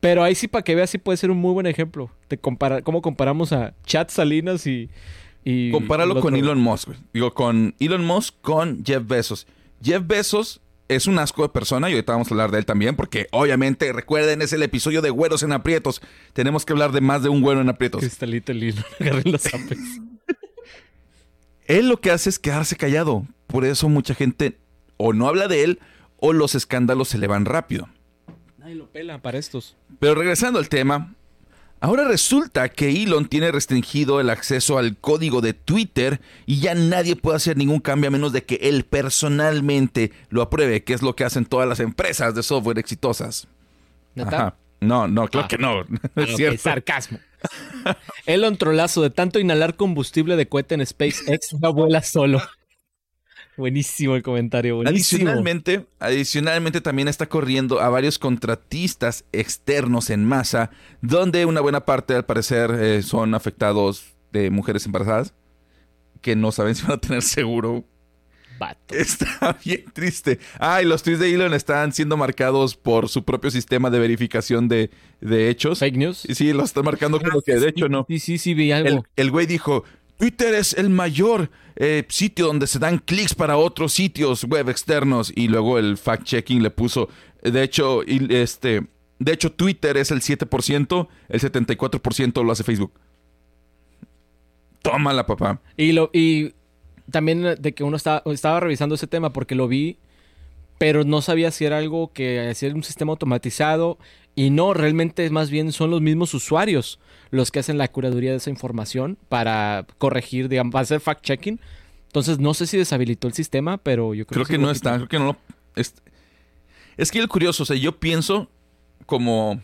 pero ahí sí para que veas sí puede ser un muy buen ejemplo de comparar cómo comparamos a Chat Salinas y, y Compáralo con otro. Elon Musk, güey. Digo, con Elon Musk con Jeff Bezos. Jeff Bezos es un asco de persona y ahorita vamos a hablar de él también porque obviamente, recuerden, es el episodio de güeros en aprietos. Tenemos que hablar de más de un güero en aprietos. Cristalito el hilo, agarren los apes. Él lo que hace es quedarse callado. Por eso mucha gente o no habla de él o los escándalos se le van rápido. Nadie lo pela para estos. Pero regresando al tema, ahora resulta que Elon tiene restringido el acceso al código de Twitter y ya nadie puede hacer ningún cambio a menos de que él personalmente lo apruebe, que es lo que hacen todas las empresas de software exitosas. No, no, claro Ah. que no. no Ah, es ok, cierto. sarcasmo. Elon trolazo de tanto inhalar combustible de cohete en SpaceX ya vuela solo. Buenísimo el comentario, buenísimo. Adicionalmente, adicionalmente también está corriendo a varios contratistas externos en masa, donde una buena parte al parecer eh, son afectados de mujeres embarazadas que no saben si van a tener seguro. Vato. Está bien triste. Ah, y los tweets de Elon están siendo marcados por su propio sistema de verificación de, de hechos. Fake news. Y sí, lo están marcando como que de hecho no. Sí, sí, sí, vi El, algo. el güey dijo, Twitter es el mayor eh, sitio donde se dan clics para otros sitios web externos. Y luego el fact-checking le puso, de hecho, este, de hecho Twitter es el 7%, el 74% lo hace Facebook. Tómala, papá. Y lo y también de que uno estaba, revisando ese tema porque lo vi, pero no sabía si era algo que hacía un sistema automatizado y no, realmente más bien son los mismos usuarios los que hacen la curaduría de esa información para corregir, digamos, para hacer fact-checking. Entonces no sé si deshabilitó el sistema, pero yo creo, Creo que no está, creo que no lo... Es, es que el curioso, o sea, yo pienso como...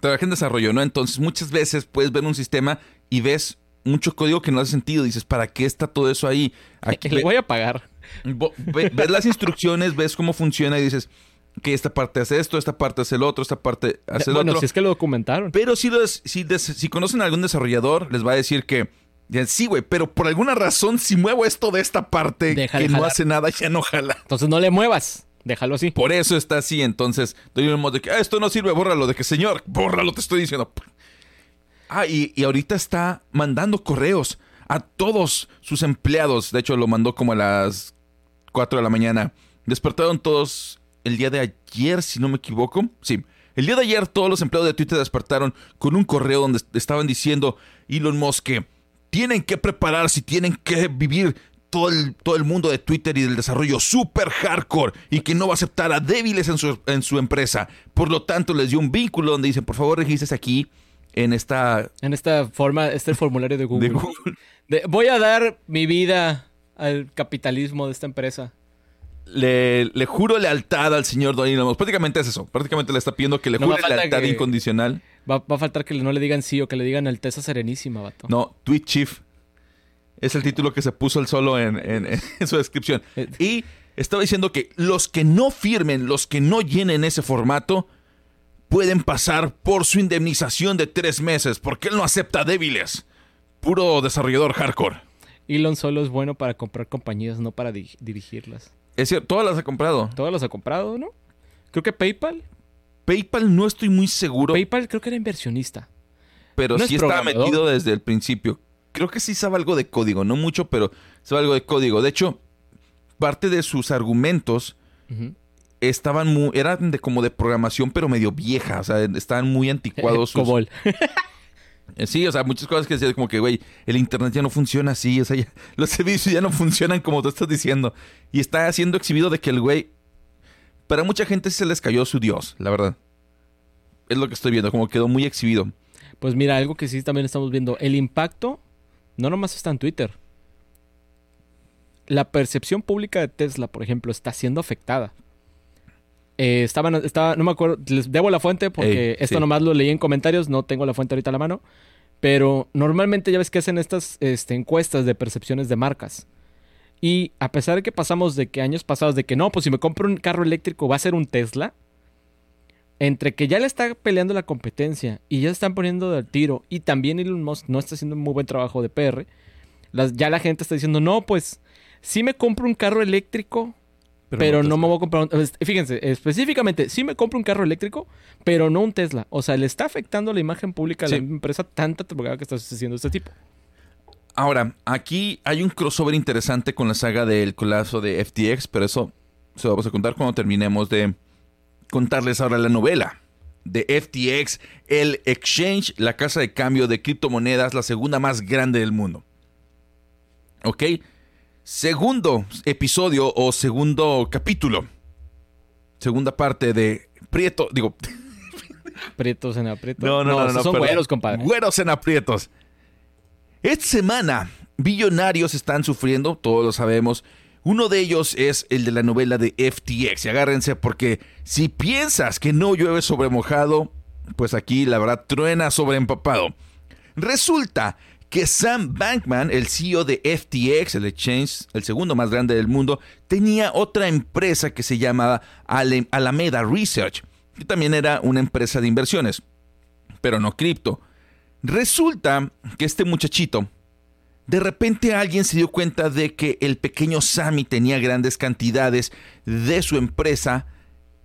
Trabajé en desarrollo, ¿no? Entonces muchas veces puedes ver un sistema y ves mucho código que no hace sentido. Dices, ¿para qué está todo eso ahí? Aquí le voy a pagar. ves las instrucciones, ves cómo funciona y dices que esta parte hace esto, esta parte hace el otro, esta parte hace el bueno, otro. si es que lo documentaron. Pero si, si, si conocen a algún desarrollador, les va a decir que sí, güey, pero por alguna razón, si muevo esto de esta parte que no hace nada, ya no jala. Entonces no le muevas. Déjalo así. Por eso está así. Entonces, doy un modo de que ah, esto no sirve, bórralo. De que, señor, bórralo, te estoy diciendo. Ah, y, y ahorita está mandando correos a todos sus empleados. De hecho, lo mandó como a las 4 de la mañana. Despertaron todos el día de ayer, si no me equivoco. Sí. El día de ayer todos los empleados de Twitter despertaron con un correo donde estaban diciendo Elon Musk que tienen que prepararse y tienen que vivir todo el, todo el mundo de Twitter y del desarrollo super hardcore y que no va a aceptar a débiles en su, en su empresa. Por lo tanto, les dio un vínculo donde dicen, por favor, registres aquí en esta... En esta forma, este formulario de Google. voy a dar mi vida al capitalismo de esta empresa. Le, le juro lealtad al señor Don Elon Prácticamente es eso. Prácticamente le está pidiendo que le jure lealtad incondicional. Va, a faltar que no le digan sí o que le digan Alteza Serenísima, vato. No, Tweet Chief. Es el título que se puso el solo en, su descripción. Eh, y estaba diciendo que los que no firmen, los que no llenen ese formato, pueden pasar por su indemnización de tres meses, porque él no acepta débiles. Puro desarrollador hardcore. Elon solo es bueno para comprar compañías, no para dirigirlas. Es cierto, todas las ha comprado. Todas las ha comprado, ¿no? Creo que PayPal. PayPal no estoy muy seguro. PayPal creo que era inversionista. Pero sí estaba metido desde el principio. Creo que sí sabe algo de código, no mucho, pero sabe algo de código. De hecho, parte de sus argumentos estaban muy, eran de como de programación, pero medio vieja. O sea, estaban muy anticuados. Sus... Cobol. Eh, sí, o sea, muchas cosas que decían como que, güey, el internet ya no funciona así, o sea, los servicios ya no funcionan como tú estás diciendo. Y está siendo exhibido de que el güey para mucha gente se les cayó su dios, la verdad. Es lo que estoy viendo, como quedó muy exhibido. Pues mira, algo que sí también estamos viendo, el impacto no nomás está en Twitter. La percepción pública de Tesla, por ejemplo, está siendo afectada. Eh, estaba, no me acuerdo, les debo la fuente porque esto nomás lo leí en comentarios, no tengo la fuente ahorita a la mano. Pero normalmente ya ves que hacen estas este, encuestas de percepciones de marcas. Y a pesar de que pasamos de que años pasados, de que no, pues si me compro un carro eléctrico va a ser un Tesla, entre que ya le está peleando la competencia y ya están poniendo del tiro, y también Elon Musk no está haciendo un muy buen trabajo de PR, ya la gente está diciendo, no, pues si me compro un carro eléctrico, pero, no, me voy a comprar un... Fíjense, específicamente, sí me compro un carro eléctrico, pero no un Tesla. O sea, le está afectando la imagen pública de la empresa tanta que está haciendo este tipo. Ahora, aquí hay un crossover interesante con la saga del colapso de FTX, pero eso se lo vamos a contar cuando terminemos de contarles ahora la novela de FTX, el exchange, la casa de cambio de criptomonedas, la segunda más grande del mundo. ¿Ok? Segundo episodio o segundo capítulo. Segunda parte de Prieto, digo... Prietos en aprietos. No, no, no, no, son güeros, compadre. Güeros en aprietos. Esta semana, billonarios están sufriendo, todos lo sabemos. Uno de ellos es el de la novela de FTX. Y agárrense porque si piensas que no llueve sobre mojado, pues aquí la verdad truena sobre empapado. Resulta que Sam Bankman, el CEO de FTX, el exchange, el segundo más grande del mundo, tenía otra empresa que se llamaba Alameda Research, que también era una empresa de inversiones, pero no cripto. Resulta que este muchachito, de repente alguien se dio cuenta de que el pequeño Sammy tenía grandes cantidades de su empresa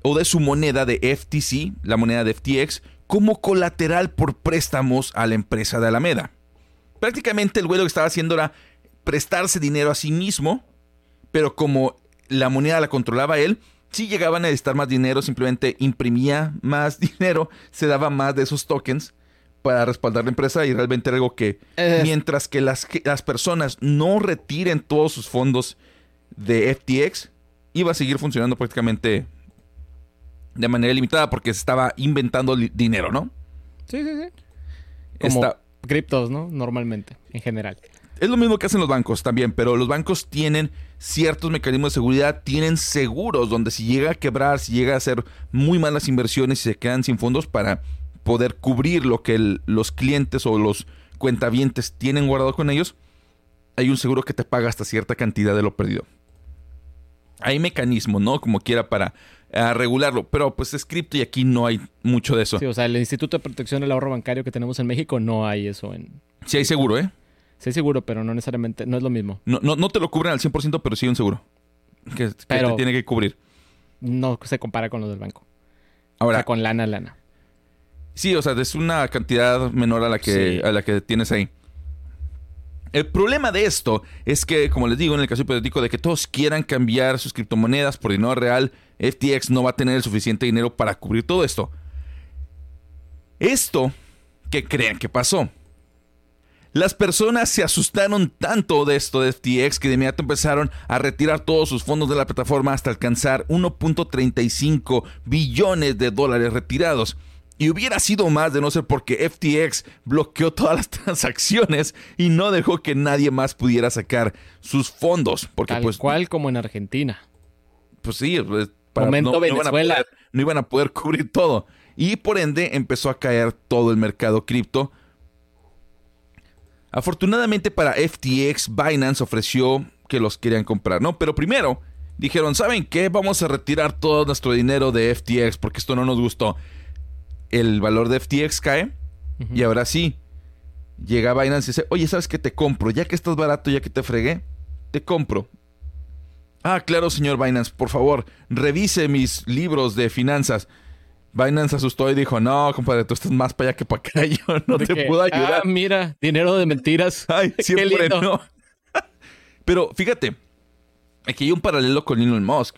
o de su moneda de FTC, la moneda de FTX, como colateral por préstamos a la empresa de Alameda. Prácticamente el güey lo que estaba haciendo era prestarse dinero a sí mismo, pero como la moneda la controlaba él, si llegaban a necesitar más dinero, simplemente imprimía más dinero, se daba más de esos tokens para respaldar la empresa y realmente algo que eh. mientras que las, las personas no retiren todos sus fondos de FTX, iba a seguir funcionando prácticamente de manera limitada porque se estaba inventando dinero, ¿no? Sí, sí, sí. Como criptos, ¿no? Normalmente, en general. Es lo mismo que hacen los bancos también, pero los bancos tienen ciertos mecanismos de seguridad, tienen seguros donde si llega a quebrar, si llega a hacer muy malas inversiones y se quedan sin fondos para poder cubrir lo que los clientes o los cuentavientes tienen guardado con ellos, hay un seguro que te paga hasta cierta cantidad de lo perdido. Hay mecanismos, ¿no? Como quiera para eh, regularlo, pero pues es cripto y aquí no hay mucho de eso. Sí, o sea, el Instituto de Protección del Ahorro Bancario que tenemos en México no hay eso en... Sí hay seguro, ¿eh? Sí hay seguro, pero no necesariamente, no es lo mismo. No, no, no te lo cubren al 100%, pero sí un seguro. Que, que Pero- te tiene que cubrir. No se compara con los del banco. O Ahora, sea, con lana, lana. Sí, o sea, es una cantidad menor a la que, Sí. a la que tienes ahí. El problema de esto es que, como les digo, en el caso hipotético de que todos quieran cambiar sus criptomonedas por dinero real, FTX no va a tener el suficiente dinero para cubrir todo esto. Esto, ¿qué creen que pasó? Las personas se asustaron tanto de esto de FTX que de inmediato empezaron a retirar todos sus fondos de la plataforma hasta alcanzar 1.35 billones de dólares retirados. Y hubiera sido más de no ser porque FTX bloqueó todas las transacciones y no dejó que nadie más pudiera sacar sus fondos. Porque Tal pues, cual como en Argentina. pues sí, Momento a Venezuela. poder- no iban a poder cubrir todo. Y por ende empezó a caer todo el mercado cripto. Afortunadamente para FTX, Binance ofreció que los querían comprar, ¿no? Pero primero dijeron, ¿saben qué? Vamos a retirar todo nuestro dinero de FTX porque esto no nos gustó. El valor de FTX cae y ahora sí, llega Binance y dice, oye, ¿sabes qué te compro? Ya que estás barato, ya que te fregué, te compro. Ah, claro, señor Binance, por favor, revise mis libros de finanzas. Binance asustó y dijo, no, compadre, tú estás más para allá que para acá, yo no te puedo ayudar. Ah, mira, dinero de mentiras. Ay, Qué siempre lindo. no. Pero fíjate, aquí hay un paralelo con Elon Musk.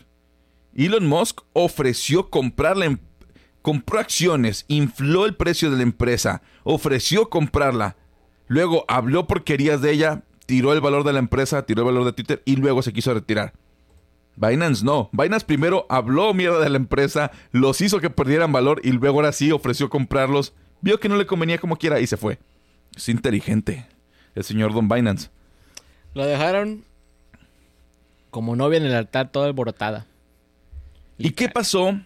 Elon Musk ofreció comprarla, em- compró acciones, infló el precio de la empresa, ofreció comprarla, luego habló porquerías de ella, tiró el valor de la empresa, tiró el valor de Twitter y luego se quiso retirar. Binance no. Binance primero habló mierda de la empresa, los hizo que perdieran valor y luego ahora sí ofreció comprarlos. Vio que no le convenía como quiera y se fue. Es inteligente. El señor Don Binance. Lo dejaron como novia en el altar toda alborotada. ¿Y qué pasó?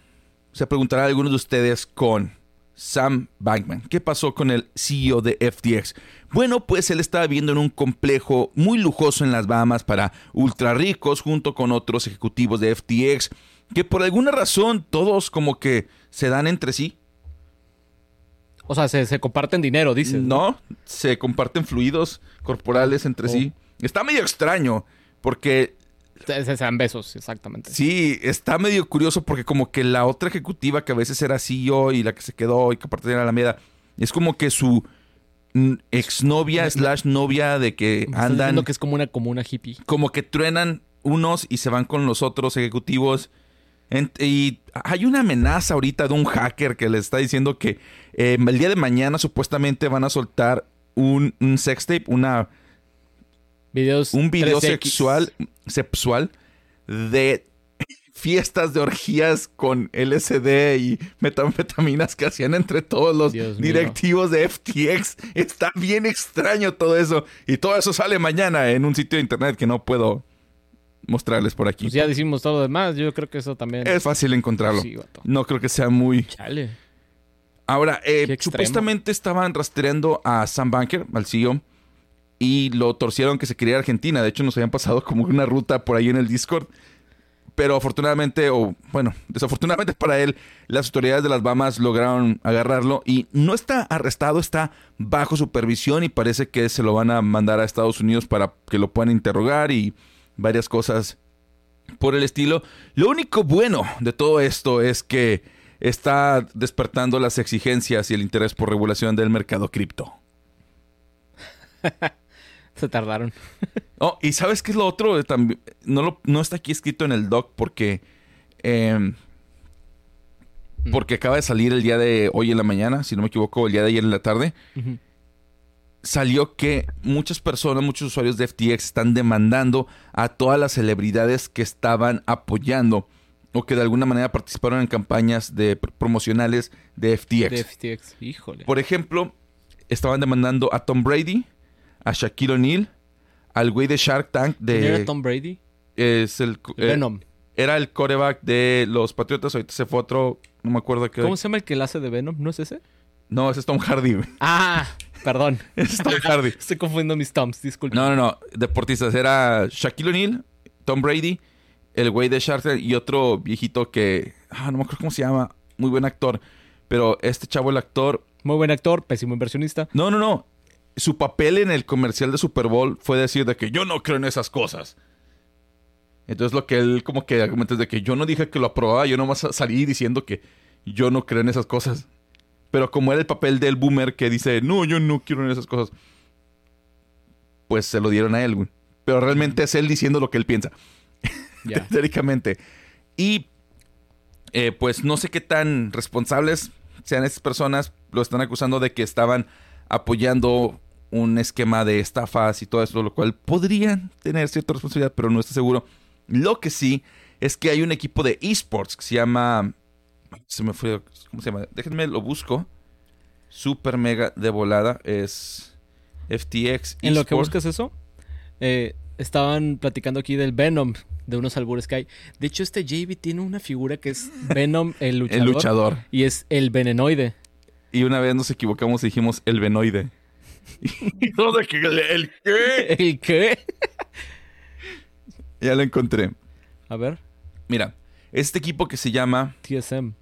Se preguntará algunos de ustedes con Sam Bankman. ¿Qué pasó con el CEO de FTX? Bueno, pues él estaba viviendo en un complejo muy lujoso en las Bahamas para ultra ricos junto con otros ejecutivos de FTX que por alguna razón todos como que se dan entre sí. O sea, se, se comparten dinero, dices. No, se comparten fluidos corporales entre Oh. sí. Está medio extraño porque Se, se dan besos, exactamente. Sí, está medio curioso porque como que la otra ejecutiva que a veces era CEO y la que se quedó y que aparte era la Alameda, es como que su exnovia slash novia de que andan, que es como una comuna hippie. como que truenan unos y se van con los otros ejecutivos. En- y hay una amenaza ahorita de un hacker que le está diciendo que eh, el día de mañana supuestamente van a soltar un, un sextape, una Videos un video 3X. sexual, sexual de fiestas de orgías con LSD y metanfetaminas que hacían entre todos los Dios mío. directivos de FTX. Está bien extraño todo eso. Y todo eso sale mañana en un sitio de internet que no puedo mostrarles por aquí. Pues ya decimos todo lo demás. Yo creo que eso también. Es fácil encontrarlo. Sí. No creo que sea muy... Chale. Ahora, eh, supuestamente estaban rastreando a Sam Banker, al CEO, y lo torcieron que se quería Argentina. De hecho, nos habían pasado como una ruta por ahí en el Discord. Pero afortunadamente, o bueno, desafortunadamente para él, las autoridades de las Bahamas lograron agarrarlo y no está arrestado, está bajo supervisión y parece que se lo van a mandar a Estados Unidos para que lo puedan interrogar y varias cosas por el estilo. Lo único bueno de todo esto es que está despertando las exigencias y el interés por regulación del mercado cripto. Se tardaron. Oh, y ¿sabes qué es lo otro? También, no, lo- no está aquí escrito en el doc porque... em, porque acaba de salir el día de hoy en la mañana, si no me equivoco, el día de ayer en la tarde. Salió que muchas personas, muchos usuarios de FTX están demandando a todas las celebridades que estaban apoyando o que de alguna manera participaron en campañas de pr- promocionales de FTX. De FTX. Híjole. Por ejemplo, estaban demandando a Tom Brady, a Shaquille O'Neal, al güey de Shark Tank ¿Quién de era Tom Brady? es el eh, Venom. era el coreback de los Patriotas, ahorita se fue otro, no me acuerdo qué. ¿Cómo se llama el que la hace de Venom? ¿No es ese? No, ese es Tom Hardy. Ah, Perdón. Es Tom Hardy. Estoy confundiendo mis toms, disculpe. No, no, no. Deportistas. Era Shaquille O'Neal, Tom Brady, el güey de Shark y otro viejito que... Ah, no me acuerdo cómo se llama. Muy buen actor. Pero este chavo, el actor... Muy buen actor, pésimo inversionista. No, no, no. Su papel en el comercial de Super Bowl fue decir de que yo no creo en esas cosas. Entonces lo que él como que argumenta es de que yo no dije que lo aprobaba, yo nomás salí diciendo que yo no creo en esas cosas. Pero como era el papel del boomer que dice, no, yo no quiero en esas cosas, pues se lo dieron a él, güey. Pero realmente es él diciendo lo que él piensa. Ya. Teóricamente. Y eh, pues no sé qué tan responsables sean estas personas. Lo están acusando de que estaban apoyando un esquema de estafas y todo eso, lo cual podrían tener cierta responsabilidad, pero no estoy seguro. Lo que sí es que hay un equipo de esports que se llama. Se me fue. ¿Cómo se llama? Déjenme lo busco. Super mega de volada. Es FTX. En lo que buscas eso, eh, estaban platicando aquí del Venom, de unos albures que hay. De hecho, este JB tiene una figura que es Venom, el luchador. El luchador. Y es el venenoide. Y una vez nos equivocamos y dijimos el venoide. ¿El, el qué? ¿El qué? Ya lo encontré. A ver, Mira, este equipo que se llama TSM.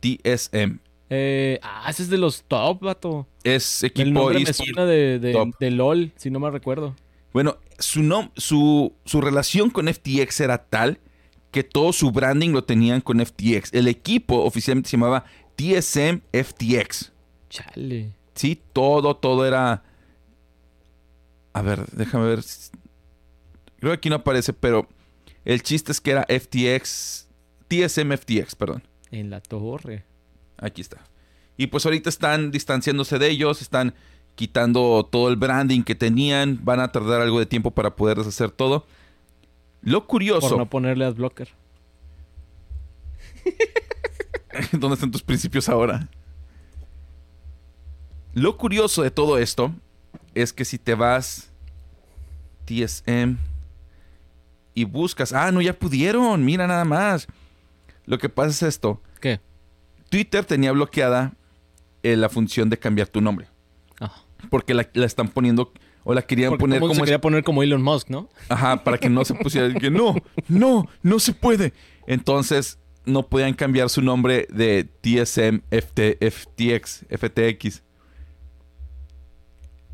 TSM Eh, ah, ese es de los top, vato. es El equipo nombre me de, de, de LOL, si no me recuerdo. Bueno, su, nom- su, su relación con FTX era tal que todo su branding lo tenían con FTX. El equipo oficialmente se llamaba TSM FTX. Chale. Sí, todo, todo era... A ver, déjame ver. Creo que aquí no aparece, pero el chiste es que era FTX... TSM FTX, perdón. En la torre. Aquí está. Y pues ahorita están distanciándose de ellos, están quitando todo el branding que tenían, van a tardar algo de tiempo para poder deshacer todo. Lo curioso, Por no ponerle adblocker. ¿dónde están tus principios ahora? Lo curioso de todo esto es que si te vas TSM y buscas, ah, no, ya pudieron, mira nada más. Lo que pasa es esto, ¿Qué? Twitter tenía bloqueada eh, la función de cambiar tu nombre. Ah. Porque la, la están poniendo o la querían Porque poner como se quería poner como Elon Musk, ¿no? ajá para que no se pusiera que no no no se puede entonces no podían cambiar su nombre de TSM FT, FTX FTX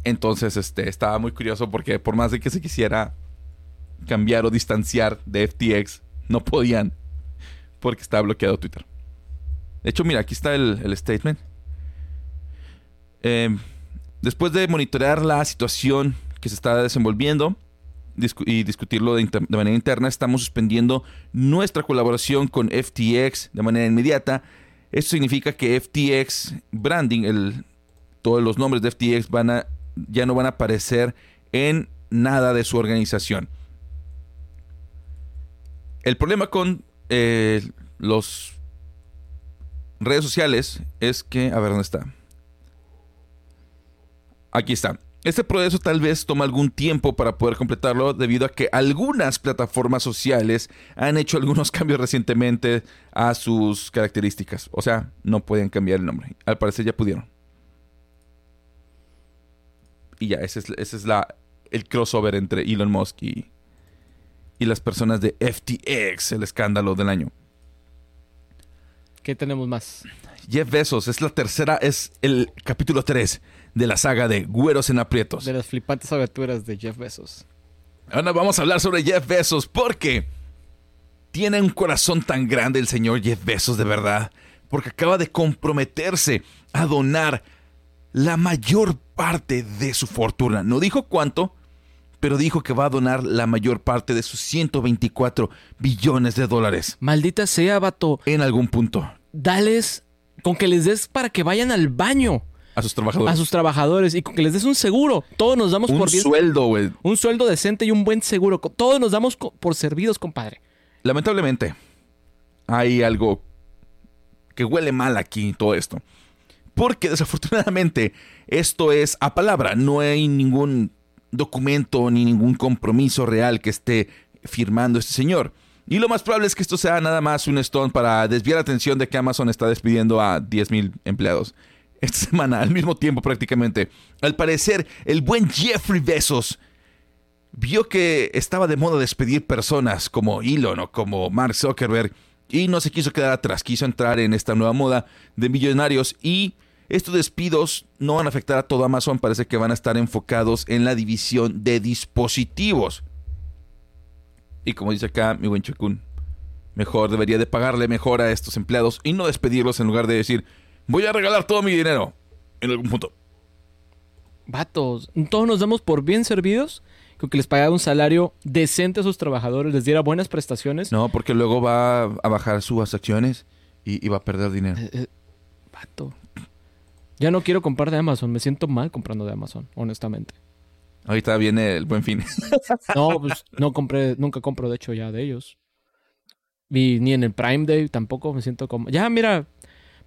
entonces este estaba muy curioso porque por más de que se quisiera cambiar o distanciar de FTX no podían porque estaba bloqueado Twitter de hecho mira aquí está el, statement Eh, después de monitorear la situación que se está desenvolviendo y discutirlo de, de manera interna, estamos suspendiendo nuestra colaboración con FTX de manera inmediata. Esto significa que FTX Branding, el, todos los nombres de FTX van a, ya no van a aparecer en nada de su organización. El problema con eh, los redes sociales es que, a ver dónde está. Aquí está. Este proceso tal vez toma algún tiempo para poder completarlo debido a que algunas plataformas sociales han hecho algunos cambios recientemente a sus características. O sea, no pueden cambiar el nombre. Al parecer ya pudieron. Y ya, ese es, ese es la, el crossover entre Elon Musk y, y las personas de FTX, el escándalo del año. ¿Qué tenemos más? Jeff Bezos es la tercera, es el capítulo 3 de la saga de Güeros en Aprietos. De las flipantes aventuras de Jeff Bezos. Ahora vamos a hablar sobre Jeff Bezos porque tiene un corazón tan grande el señor Jeff Bezos de verdad. Porque acaba de comprometerse a donar la mayor parte de su fortuna. No dijo cuánto, pero dijo que va a donar la mayor parte de sus 124 billones de dólares Maldita sea, vato. en algún punto Dales con que les des para que vayan al baño a sus trabajadores. a sus trabajadores y con que les des un seguro. Todos nos damos un por bien. sueldo, güey. Un sueldo decente y un buen seguro. Todos nos damos por servidos, compadre. Lamentablemente, hay algo que huele mal aquí en todo esto. Porque desafortunadamente esto es a palabra, no hay ningún documento ni ningún compromiso real que esté firmando este señor. Y lo más probable es que esto sea nada más un stone para desviar la atención de que Amazon está despidiendo a 10.000 empleados. esta semana, al mismo tiempo prácticamente. Al parecer, el buen Jeffrey Bezos vio que estaba de moda despedir personas como Elon o como Mark Zuckerberg y no se quiso quedar atrás, quiso entrar en esta nueva moda de millonarios y estos despidos no van a afectar a todo Amazon, parece que van a estar enfocados en la división de dispositivos. Y como dice acá mi buen Chekun, mejor debería de pagarle mejor a estos empleados y no despedirlos en lugar de decir, voy a regalar todo mi dinero en algún punto. Vatos, todos nos damos por bien servidos con que les pagara un salario decente a sus trabajadores, les diera buenas prestaciones. No, porque luego va a bajar sus acciones y, y va a perder dinero. Eh, eh, vato. Ya no quiero comprar de Amazon, me siento mal comprando de Amazon, honestamente. Ahorita viene el buen fin. No, pues no compré, nunca compro de hecho ya de ellos. Y ni en el Prime Day tampoco me siento como. Ya, mira,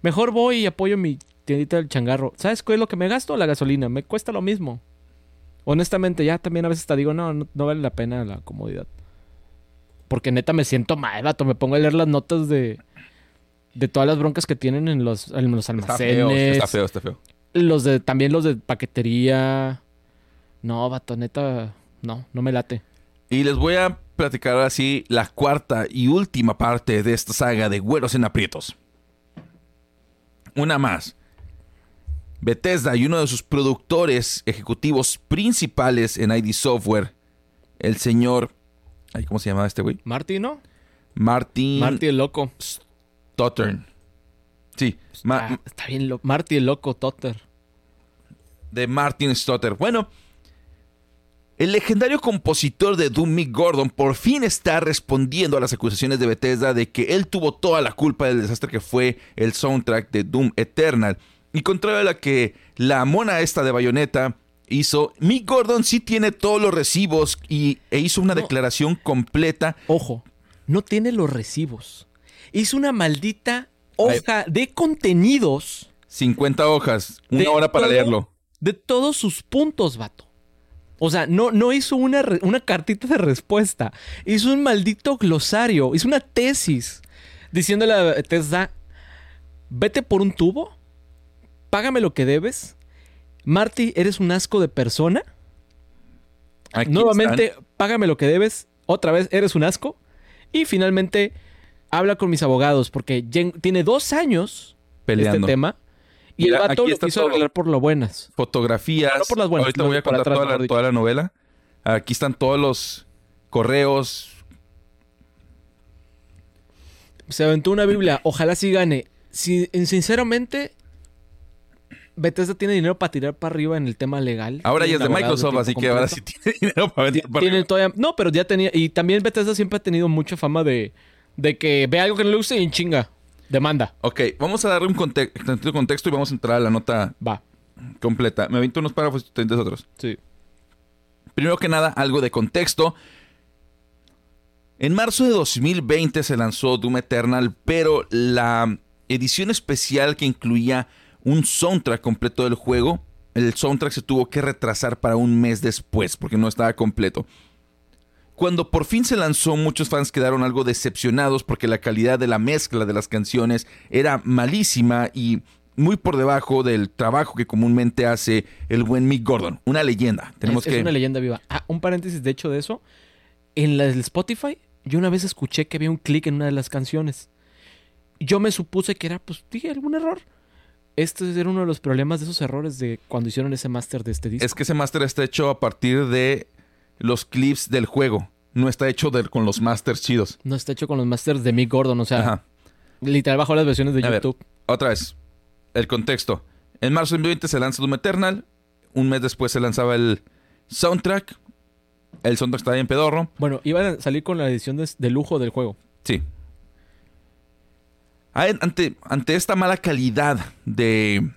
mejor voy y apoyo mi tiendita del changarro. ¿Sabes qué es lo que me gasto? La gasolina. Me cuesta lo mismo. Honestamente, ya también a veces te digo, no, no, no vale la pena la comodidad. Porque neta me siento mal, vato. Me pongo a leer las notas de, de todas las broncas que tienen en los, en los Está feo, almacenes. está feo, está feo. Los de, también los de paquetería. No, vato, neta, no, no me late. Y les voy a platicar ahora sí la cuarta y última parte de esta saga de Güeros en Aprietos. Una más. Bethesda y uno de sus productores ejecutivos principales en ID Software, el señor... ¿Cómo se llama este güey? Marty, ¿no? Martin Marty el loco. Stottern. Sí, Ma- está bien. Marty el loco, Totter. de Martin Stotter. Bueno, el legendario compositor de Doom, Mick Gordon, por fin está respondiendo a las acusaciones de Bethesda de que él tuvo toda la culpa del desastre que fue el soundtrack de Doom Eternal. Y contrario a la que la mona esta de Bayonetta hizo, Mick Gordon sí tiene todos los recibos y, e hizo una No. declaración completa. Ojo, no tiene los recibos. Hizo una maldita hoja de contenidos 50 hojas, una hora para todo. leerlo. de todos sus puntos, vato. O sea, no, no hizo una, re- una cartita de respuesta. Hizo un maldito glosario. Hizo una tesis. Diciéndole a Bethesda, vete por un tubo. Págame lo que debes. Marty, eres un asco de persona. Aquí Nuevamente, están. págame lo que debes. Otra vez, eres un asco. Y finalmente, habla con mis abogados. Porque tiene dos años peleando. este tema. Y Mira, el vato lo quiso todo. arreglar por lo buenas. fotografías. No por las buenas, Ahorita no, voy a contar atrás, toda, la, dicho. toda la novela. Aquí están todos los correos. Se aventó una Biblia. Ojalá sí gane. Si, sinceramente, Bethesda tiene dinero para tirar para arriba en el tema legal. Ahora ya es de Microsoft, así que ahora sí tiene dinero para Tienen arriba. todavía- No, pero ya tenía... Y también Bethesda siempre ha tenido mucha fama de, de que ve algo que no le guste y en chinga. Demanda. Ok, vamos a darle un conte- contexto y vamos a entrar a la nota Va. completa. Me aviento unos párrafos y tú otros. Sí. Primero que nada, algo de contexto. En marzo de 2020 se lanzó Doom Eternal, pero la edición especial que incluía un soundtrack completo del juego, el soundtrack se tuvo que retrasar para un mes después porque no estaba completo. Cuando por fin se lanzó, muchos fans quedaron algo decepcionados porque la calidad de la mezcla de las canciones era malísima y muy por debajo del trabajo que comúnmente hace el buen Mick Gordon, una leyenda. Tenemos es, es que una leyenda viva. Ah, un paréntesis de hecho de eso. En la del Spotify, yo una vez escuché que había un clic en una de las canciones. Yo me supuse que era, pues, dije, algún error. Este era uno de los problemas de esos errores de cuando hicieron ese máster de este disco. Es que ese máster está hecho a partir de los clips del juego. No está hecho de- con los masters chidos. No está hecho con los masters de Mick Gordon, o sea, Ajá. literal bajo las versiones de A ver. YouTube. Otra vez. El contexto. En marzo de 2020 se lanza Doom Eternal. Un mes después se lanzaba el soundtrack. El soundtrack estaba bien pedorro. Bueno, iban a salir con la edición de, de lujo del juego. Sí. Ante, ante esta mala calidad de,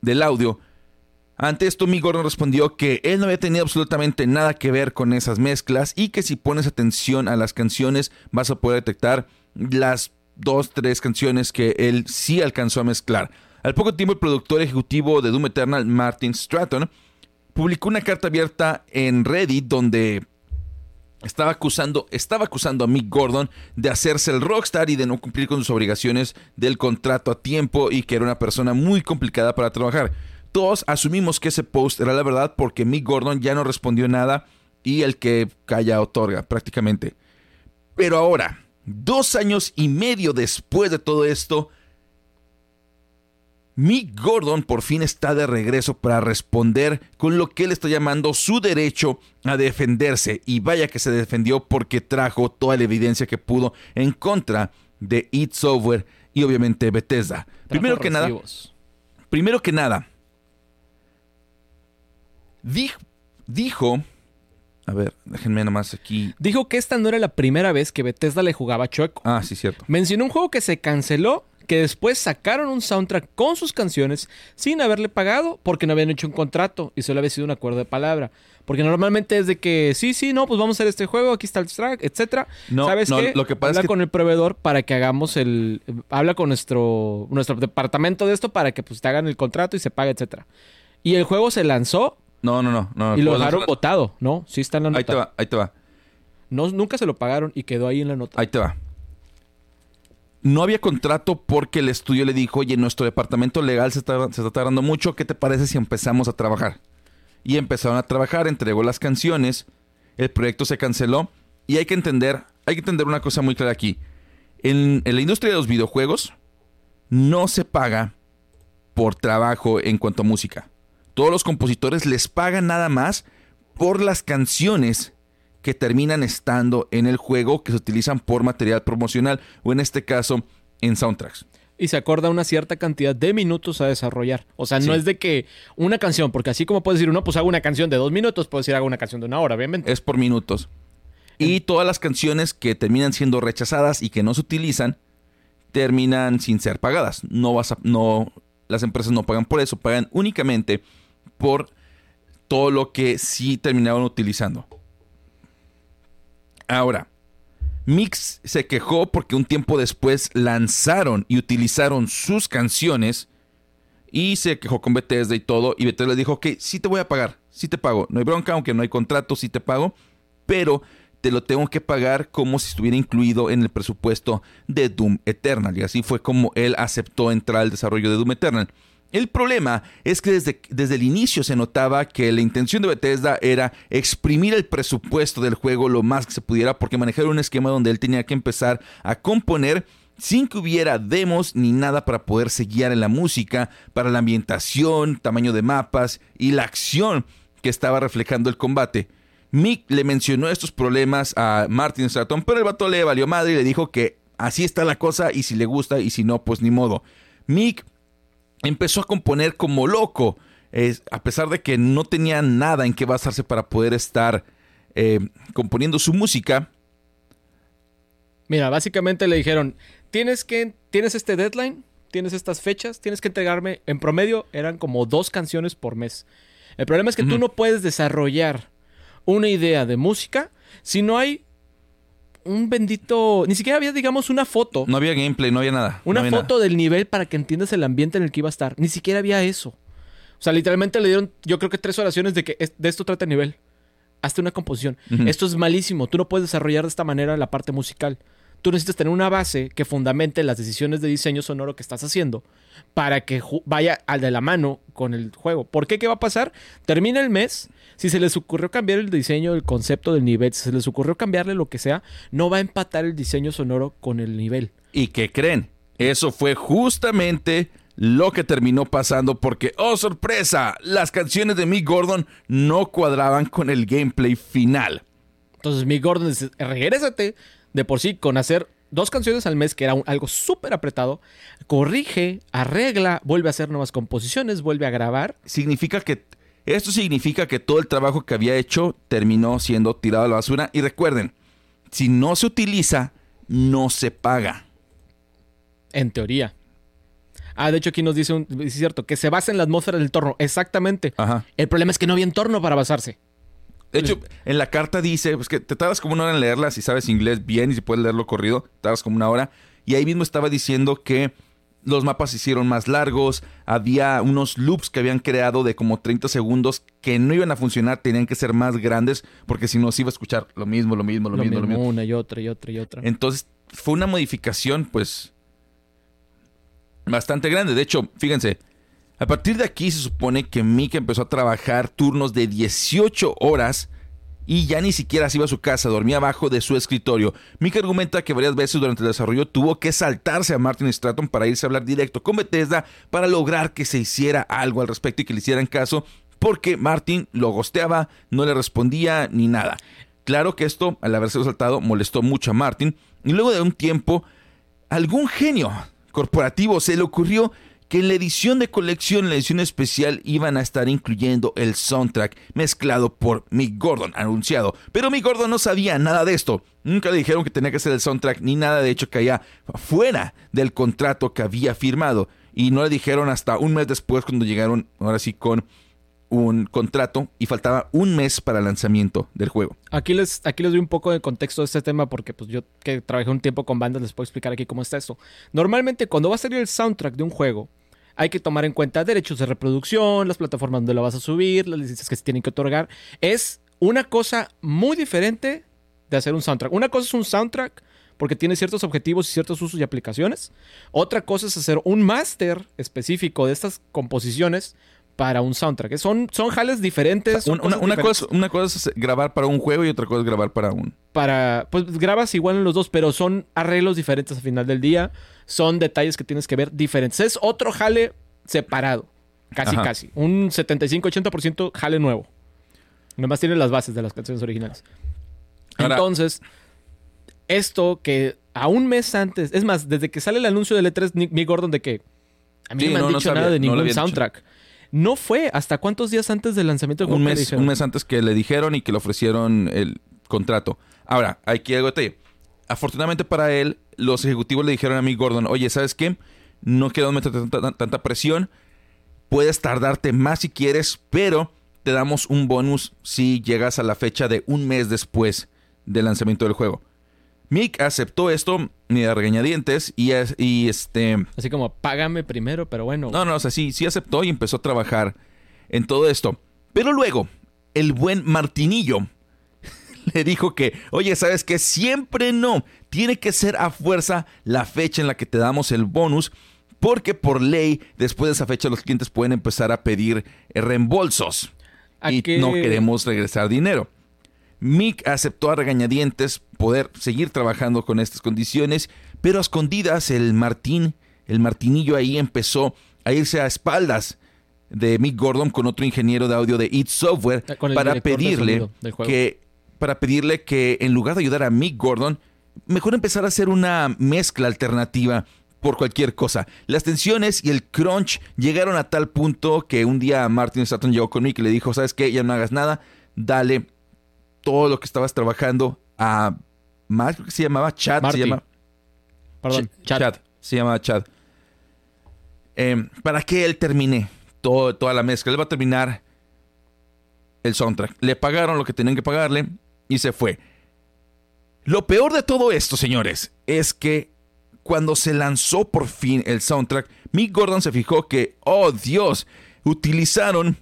del audio, ante esto mi Gordon respondió que él no había tenido absolutamente nada que ver con esas mezclas y que si pones atención a las canciones vas a poder detectar las dos, tres canciones que él sí alcanzó a mezclar. Al poco tiempo el productor ejecutivo de Doom Eternal, Martin Stratton, publicó una carta abierta en Reddit donde estaba acusando, estaba acusando a Mick Gordon de hacerse el rockstar y de no cumplir con sus obligaciones del contrato a tiempo y que era una persona muy complicada para trabajar. Todos asumimos que ese post era la verdad porque Mick Gordon ya no respondió nada y el que calla otorga prácticamente. Pero ahora, dos años y medio después de todo esto, Mick Gordon por fin está de regreso para responder con lo que él está llamando su derecho a defenderse. Y vaya que se defendió porque trajo toda la evidencia que pudo en contra de It Software y obviamente Bethesda. Primero que nada, primero que nada, dijo, a ver, déjenme nomás aquí. Dijo que esta no era la primera vez que Bethesda le jugaba chueco. Ah, sí, cierto. Mencionó un juego que se canceló que después sacaron un soundtrack con sus canciones sin haberle pagado porque no habían hecho un contrato y solo había sido un acuerdo de palabra. Porque normalmente es de que sí, sí, no, pues vamos a hacer este juego, aquí está el track, etcétera. No, ¿Sabes no, qué? lo que pasa habla es que- con el proveedor para que hagamos el habla con nuestro nuestro departamento de esto para que pues te hagan el contrato y se pague, etcétera. Y el juego se lanzó No, no, no. no y lo dejaron votado, ¿no? Sí está en la nota. Ahí te va, ahí te va, No, nunca se lo pagaron y quedó ahí en la nota. ahí te va. No había contrato porque el estudio le dijo, oye, nuestro departamento legal se está, se está tardando mucho, ¿qué te parece si empezamos a trabajar? Y empezaron a trabajar, entregó las canciones, el proyecto se canceló y hay que entender, hay que entender una cosa muy clara aquí. En, en la industria de los videojuegos no se paga por trabajo en cuanto a música. Todos los compositores les pagan nada más por las canciones que terminan estando en el juego que se utilizan por material promocional o en este caso en soundtracks. y se acorda una cierta cantidad de minutos a desarrollar. O sea, no es de que una canción, porque así como puedes decir uno, pues hago una canción de dos minutos, puedes decir hago una canción de una hora, obviamente. Es por minutos. Y todas las canciones que terminan siendo rechazadas y que no se utilizan terminan sin ser pagadas. No vas a, no, las empresas no pagan por eso, pagan únicamente por todo lo que sí terminaron utilizando. Ahora, Mix se quejó porque un tiempo después lanzaron y utilizaron sus canciones y se quejó con Bethesda y todo. Y Bethesda le dijo, ok, sí te voy a pagar, sí te pago. No hay bronca, aunque no hay contrato, sí te pago. Pero te lo tengo que pagar como si estuviera incluido en el presupuesto de Doom Eternal. Y así fue como él aceptó entrar al desarrollo de Doom Eternal. El problema es que desde, desde el inicio se notaba que la intención de Bethesda era exprimir el presupuesto del juego lo más que se pudiera porque manejaron un esquema donde él tenía que empezar a componer sin que hubiera demos ni nada para poderse guiar en la música, para la ambientación, tamaño de mapas y la acción que estaba reflejando el combate. Mick le mencionó estos problemas a Martin Stratton, pero el vato le valió madre y le dijo que así está la cosa y si le gusta y si no, pues ni modo. Mick empezó a componer como loco, a pesar de que no tenía nada en qué basarse para poder estar eh, componiendo su música. Mira, básicamente le dijeron, tienes que, tienes este deadline, tienes estas fechas, tienes que entregarme, en promedio eran como dos canciones por mes. El problema es que tú no puedes desarrollar una idea de música si no hay un bendito, ni siquiera había, digamos, una foto. No había gameplay, no había nada. no Una había foto del nivel para que entiendas el ambiente en el que iba a estar. Ni siquiera había eso. O sea, literalmente le dieron, yo creo que tres oraciones de que es- de esto trata el nivel. Hazte una composición. Esto es malísimo. Tú no puedes desarrollar de esta manera la parte musical. Tú necesitas tener una base que fundamente las decisiones de diseño sonoro que estás haciendo para que vaya al de la mano con el juego. ¿Por qué? ¿Qué va a pasar? Termina el mes. Si se les ocurrió cambiar el diseño, el concepto del nivel, si se les ocurrió cambiarle lo que sea, no va a empatar el diseño sonoro con el nivel. ¿Y qué creen? Eso fue justamente lo que terminó pasando porque, oh sorpresa, las canciones de Mick Gordon no cuadraban con el gameplay final. Entonces Mick Gordon dice, regrésate de por sí con hacer dos canciones al mes, que era un- algo súper apretado, corrige, arregla, vuelve a hacer nuevas composiciones, vuelve a grabar. Significa que esto significa que todo el trabajo que había hecho terminó siendo tirado a la basura y recuerden, si no se utiliza, no se paga. En teoría. Ah, de hecho aquí nos dice, un, es cierto, que se basa en la atmósfera del entorno. Exactamente. Ajá. El problema es que no había entorno para basarse. De hecho, en la carta dice pues, que te tardas como una hora en leerla si sabes inglés bien y si puedes leerlo corrido, tardas como una hora. Y ahí mismo estaba diciendo que los mapas se hicieron más largos, había unos loops que habían creado de como 30 segundos que no iban a funcionar, tenían que ser más grandes porque si no se iba a escuchar lo mismo, lo mismo, lo, Lo mismo, lo mismo, mismo. una y otra y otra y otra. Entonces fue una modificación pues bastante grande. De hecho, fíjense, a partir de aquí se supone que Mick empezó a trabajar turnos de 18 horas y ya ni siquiera se iba a su casa, dormía abajo de su escritorio. Mick argumenta que varias veces durante el desarrollo tuvo que saltarse a Martin Stratton para irse a hablar directo con Bethesda para lograr que se hiciera algo al respecto y que le hicieran caso porque Martin lo gosteaba, no le respondía ni nada. Claro que esto, al haberse saltado, molestó mucho a Martin y luego de un tiempo, algún genio corporativo se le ocurrió que en la edición de colección, la edición especial, iban a estar incluyendo el soundtrack mezclado por Mick Gordon, anunciado. Pero Mick Gordon no sabía nada de esto. Nunca le dijeron que tenía que ser el soundtrack ni nada, de hecho caía fuera del contrato que había firmado. Y no le dijeron hasta un mes después cuando llegaron, ahora sí, con un contrato y faltaba un mes para el lanzamiento del juego. Aquí les, aquí les doy un poco de contexto de este tema porque pues yo que trabajé un tiempo con bandas les puedo explicar aquí cómo está esto. Normalmente cuando va a salir el soundtrack de un juego hay que tomar en cuenta derechos de reproducción, las plataformas donde lo vas a subir, las licencias que se tienen que otorgar. Es una cosa muy diferente de hacer un soundtrack. Una cosa es un soundtrack porque tiene ciertos objetivos y ciertos usos y aplicaciones. Otra cosa es hacer un máster específico de estas composiciones para un soundtrack. Son, son jales diferentes. son una, cosas una diferentes. cosa, una cosa es grabar para un juego y otra cosa es grabar para un... para. Pues grabas igual en los dos, pero son arreglos diferentes al final del día. Son detalles que tienes que ver diferentes. Es otro jale separado. Casi, Ajá. casi. Un 75-80% jale nuevo. Nomás tiene las bases de las canciones originales. Ahora- Entonces, esto que a un mes antes. Es más, desde que sale el anuncio del E3, Nick Gordon, de que. A mí Sí, no me han no, no dicho sabía, nada de no ningún dicho. soundtrack. No fue hasta cuántos días antes del lanzamiento del un mes, un mes antes que le dijeron y que le ofrecieron el contrato. Ahora, hay que algo detalle. Afortunadamente para él, los ejecutivos le dijeron a mí, Gordon, oye, ¿sabes qué? No quiero meter tanta, presión. Puedes tardarte más si quieres, pero te damos un bonus si llegas a la fecha de un mes después del lanzamiento del juego. Mick aceptó esto ni de regañadientes y, y este... Así como, págame primero, pero bueno. No, no, o sea, sí, sí aceptó y empezó a trabajar en todo esto. Pero luego, el buen Martinillo le dijo que, oye, ¿sabes qué? Siempre no. Tiene que ser a fuerza la fecha en la que te damos el bonus. Porque por ley, después de esa fecha, los clientes pueden empezar a pedir eh, reembolsos. ¿A y qué- no queremos regresar dinero. Mick aceptó a regañadientes poder seguir trabajando con estas condiciones, pero a escondidas el Martín, el Martinillo ahí empezó a irse a espaldas de Mick Gordon con otro ingeniero de audio de It Software el para de pedirle que para pedirle que en lugar de ayudar a Mick Gordon, mejor empezar a hacer una mezcla alternativa por cualquier cosa. Las tensiones y el crunch llegaron a tal punto que un día Martin Stratton llegó con Mick y le dijo, ¿sabes qué? Ya no hagas nada, dale todo lo que estabas trabajando a Matt, creo que se llamaba Chad, Marty. se llama Perdón, Ch-. Chad, se llama Chad. Em, para que él termine todo- toda la mezcla. Él va a terminar el soundtrack. Le pagaron lo que tenían que pagarle y se fue. Lo peor de todo esto, señores, es que cuando se lanzó por fin el soundtrack, Mick Gordon se fijó que, oh Dios, utilizaron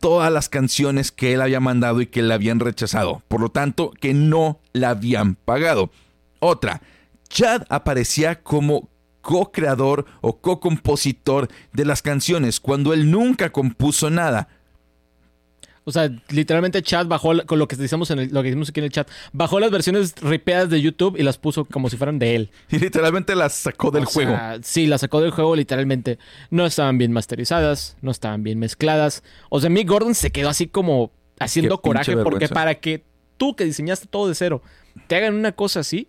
todas las canciones que él había mandado y que le habían rechazado. Por lo tanto, que no la habían pagado. Otra, Chad aparecía como co-creador o co-compositor de las canciones cuando él nunca compuso nada. O sea, literalmente chat bajó, con lo que decimos en el- lo que decimos aquí en el chat, bajó las versiones ripeadas de YouTube y las puso como si fueran de él. Y literalmente las sacó del O juego. sea, sí, las sacó del juego literalmente. No estaban bien masterizadas, no estaban bien mezcladas. O sea, Mick Gordon se quedó así como haciendo Qué coraje porque vergüenza. para que tú que diseñaste todo de cero te hagan una cosa así,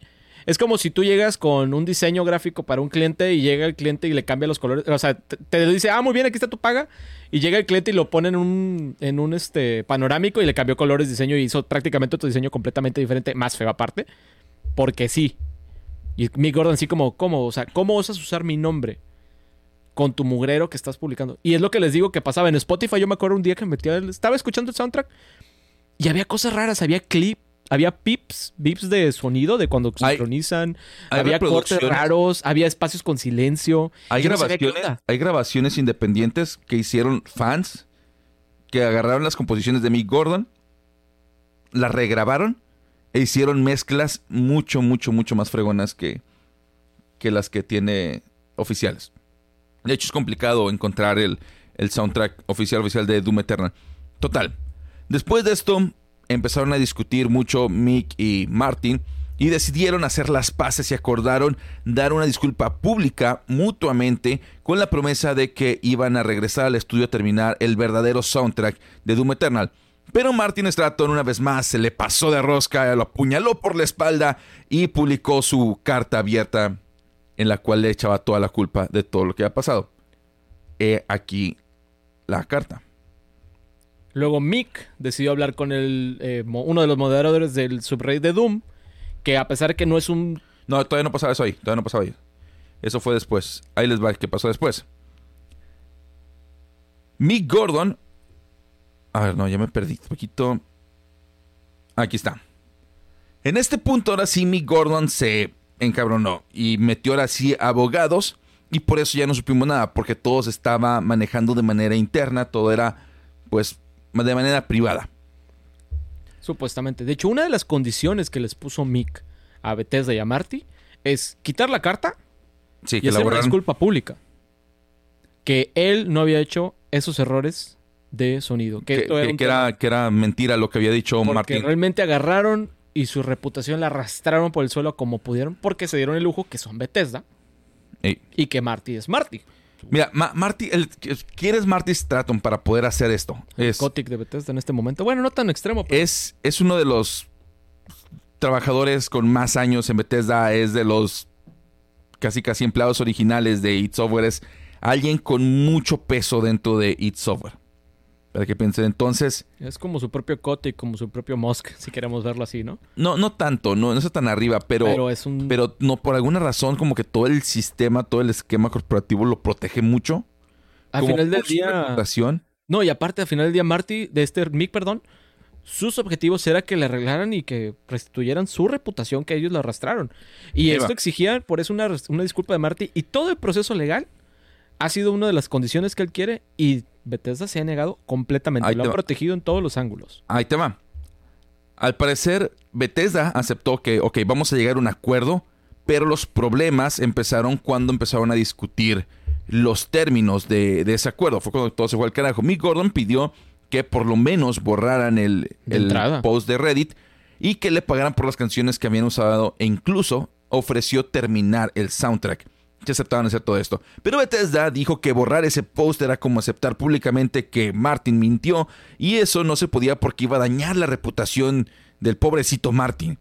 es como si tú llegas con un diseño gráfico para un cliente y llega el cliente y le cambia los colores. O sea, te, dice, ah, muy bien, aquí está tu paga. Y llega el cliente y lo pone en un, en un este, panorámico y le cambió colores, diseño y hizo prácticamente otro diseño completamente diferente, más feo aparte. Porque sí. Y Mick Gordon así como, ¿cómo? O sea, ¿cómo osas usar mi nombre? Con tu mugrero que estás publicando. Y es lo que les digo que pasaba en Spotify. Yo me acuerdo un día que metía, estaba escuchando el soundtrack y había cosas raras, había clips había pips, bips de sonido de cuando sincronizan. hay había cortes raros, había espacios con silencio. Hay Yo grabaciones, hay grabaciones independientes que hicieron fans que agarraron las composiciones de Mick Gordon, las regrabaron e hicieron mezclas mucho, mucho, mucho más fregonas que, que las que tiene oficiales. De hecho, es complicado encontrar el, el soundtrack oficial oficial de Doom Eternal. Total. Después de esto, empezaron a discutir mucho Mick y Martin y decidieron hacer las paces y acordaron dar una disculpa pública mutuamente con la promesa de que iban a regresar al estudio a terminar el verdadero soundtrack de Doom Eternal. Pero Martin Stratton una vez más se le pasó de rosca, lo apuñaló por la espalda y publicó su carta abierta en la cual le echaba toda la culpa de todo lo que ha pasado. He aquí la carta. Luego Mick decidió hablar con el, eh, uno de los moderadores del subreddit de Doom, que a pesar que no es un... No, todavía no pasaba eso ahí. Todavía no pasaba ahí. Eso fue después. Ahí les va qué pasó después. Mick Gordon. A ver, no, ya me perdí un poquito. Aquí está. En este punto, ahora sí, Mick Gordon se encabronó y metió ahora sí abogados. Y por eso ya no supimos nada, porque todo se estaba manejando de manera interna. Todo era, pues, de manera privada. Supuestamente. De hecho, una de las condiciones que les puso Mick a Bethesda y a Marty es quitar la carta Sí, y que la hacer una borraron. disculpa pública. Que él no había hecho esos errores de sonido. Que, era que- era, que era mentira lo que había dicho Martin. realmente agarraron y su reputación la arrastraron por el suelo como pudieron porque se dieron el lujo que son Bethesda Ey. y que Marty es Marty. Mira, Ma- Marty, el, ¿quién es Marty Stratton para poder hacer esto? Es, Gothic de Bethesda en este momento. Bueno, no tan extremo, pero es, es uno de los trabajadores con más años en Bethesda, es de los casi casi empleados originales de It Software, es alguien con mucho peso dentro de It Software. Para que piensen, entonces, es como su propio Gothic, como su propio Musk, si queremos verlo así, ¿no? no, no tanto, no, no está tan arriba, pero, Pero pero, es un... no, por alguna razón, como que todo el sistema, todo el esquema corporativo lo protege mucho. al final del día... No, y aparte, al final del día, Marty, de este Mick, perdón, sus objetivos era que le arreglaran y que restituyeran su reputación que ellos le arrastraron. Y esto exigía, por eso, una, una disculpa de Marty. Y todo el proceso legal ha sido una de las condiciones que él quiere y Bethesda se ha negado completamente. Ahí Lo te ha va. protegido en todos los ángulos. Ahí te va. Al parecer, Bethesda aceptó que, ok, vamos a llegar a un acuerdo, pero los problemas empezaron cuando empezaron a discutir los términos de, de ese acuerdo. Fue cuando todo se fue al carajo. Mick Gordon pidió que por lo menos borraran el, el post de Reddit y que le pagaran por las canciones que habían usado e incluso ofreció terminar el soundtrack. Que aceptaban hacer todo esto. Pero Bethesda dijo que borrar ese post era como aceptar públicamente que Martin mintió y eso no se podía porque iba a dañar la reputación del pobrecito Martin.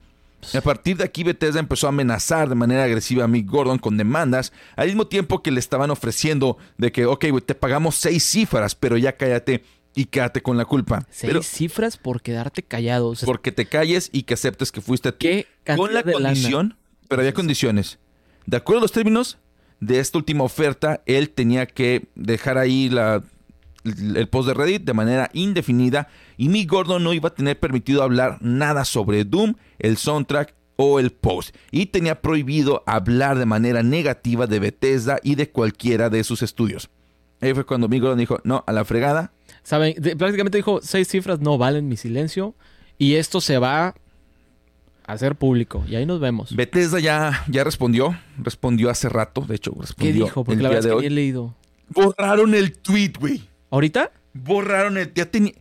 A partir de aquí Bethesda empezó a amenazar de manera agresiva a Mick Gordon con demandas, al mismo tiempo que le estaban ofreciendo de que, ok, te pagamos seis cifras, pero ya cállate y quédate con la culpa. Seis Pero cifras por quedarte callado. O sea, porque te calles y que aceptes que fuiste tú. ¿Qué Con la lana? condición, pero había condiciones. De acuerdo a los términos de esta última oferta, él tenía que dejar ahí la, el post de Reddit de manera indefinida y Mick Gordon no iba a tener permitido hablar nada sobre Doom, el soundtrack o el post. Y tenía prohibido hablar de manera negativa de Bethesda y de cualquiera de sus estudios. Ahí fue cuando Mick Gordon dijo, no, a la fregada. ¿Saben? Prácticamente dijo, seis cifras no valen mi silencio y esto se va hacer público. Y ahí nos vemos. Bethesda ya, ya respondió, respondió hace rato, de hecho, ¿Qué respondió dijo? Porque el la verdad es de que hoy. he leído. Borraron el tweet, güey. ¿Ahorita? Borraron el. Ya tenía.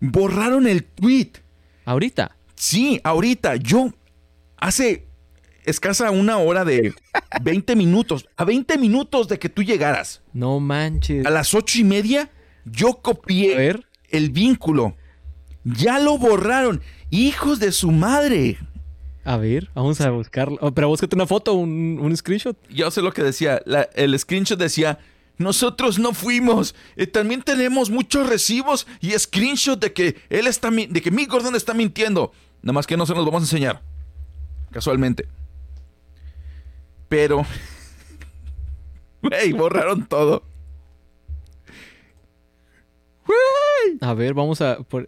Borraron el tweet. ¿Ahorita? Sí, ahorita. Yo. Hace escasa una hora de 20 minutos. A 20 minutos de que tú llegaras. No manches. A las ocho y media. Yo copié el vínculo. Ya lo borraron. Hijos de su madre. A ver, vamos a buscarlo. Oh, pero búscate una foto, un, un screenshot. Yo sé lo que decía. La- el screenshot decía. Nosotros no fuimos. Eh, también tenemos muchos recibos y screenshot de que él está mi- de que Mick Gordon está mintiendo. Nada más que no se los vamos a enseñar. Casualmente. Pero. Güey, borraron todo. A ver, vamos a. por-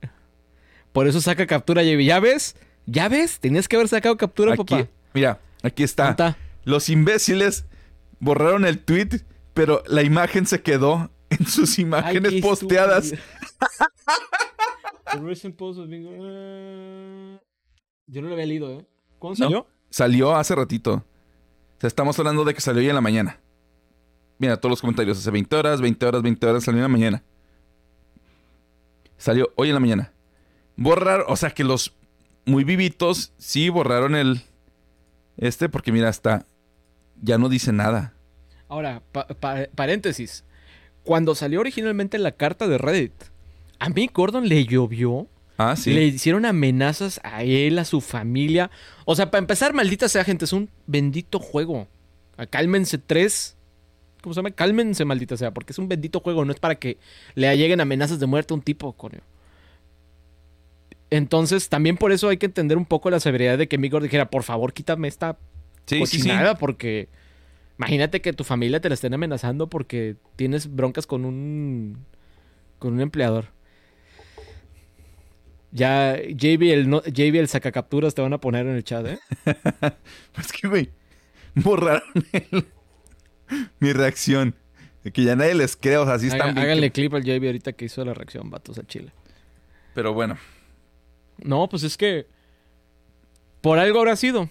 Por eso saca captura, JB. ¿Ya ves? ¿Ya ves? Tenías que haber sacado captura, Aquí, papá. mira, aquí está. Los imbéciles borraron el tweet, pero la imagen se quedó en sus imágenes Ay, posteadas. Eh, Yo no lo había leído, ¿eh? ¿Cuándo No. salió? Salió hace ratito. O sea, estamos hablando de que salió hoy en la mañana. Mira, todos los comentarios. Hace 20 horas, 20 horas, 20 horas, salió en la mañana. Salió hoy en la mañana. Borrar, o sea que los muy vivitos sí borraron el... Este, porque mira, hasta... Ya no dice nada. Ahora, pa- pa- paréntesis. Cuando salió originalmente la carta de Reddit, a mí Gordon le llovió. Ah, sí. Le hicieron amenazas a él, a su familia. O sea, para empezar, maldita sea, gente, es un bendito juego. Ah, Cálmense tres. ¿Cómo se llama? Cálmense, maldita sea, porque es un bendito juego. No es para que le lleguen amenazas de muerte a un tipo, coño. Entonces, también por eso hay que entender un poco la severidad de que Migor dijera, por favor, quítame esta Sí, sí, sí. cochinada, porque imagínate que tu familia te la estén amenazando porque tienes broncas con un con un empleador. Ya JB el, no, JB el sacacapturas te van a poner en el chat, ¿eh? Es que, güey, borraron el- mi reacción. De que ya nadie les cree, o sea, así están Haga- bien háganle clip al JB ahorita que hizo la reacción, vatos a Chile. Pero bueno, No, pues es que por algo habrá sido.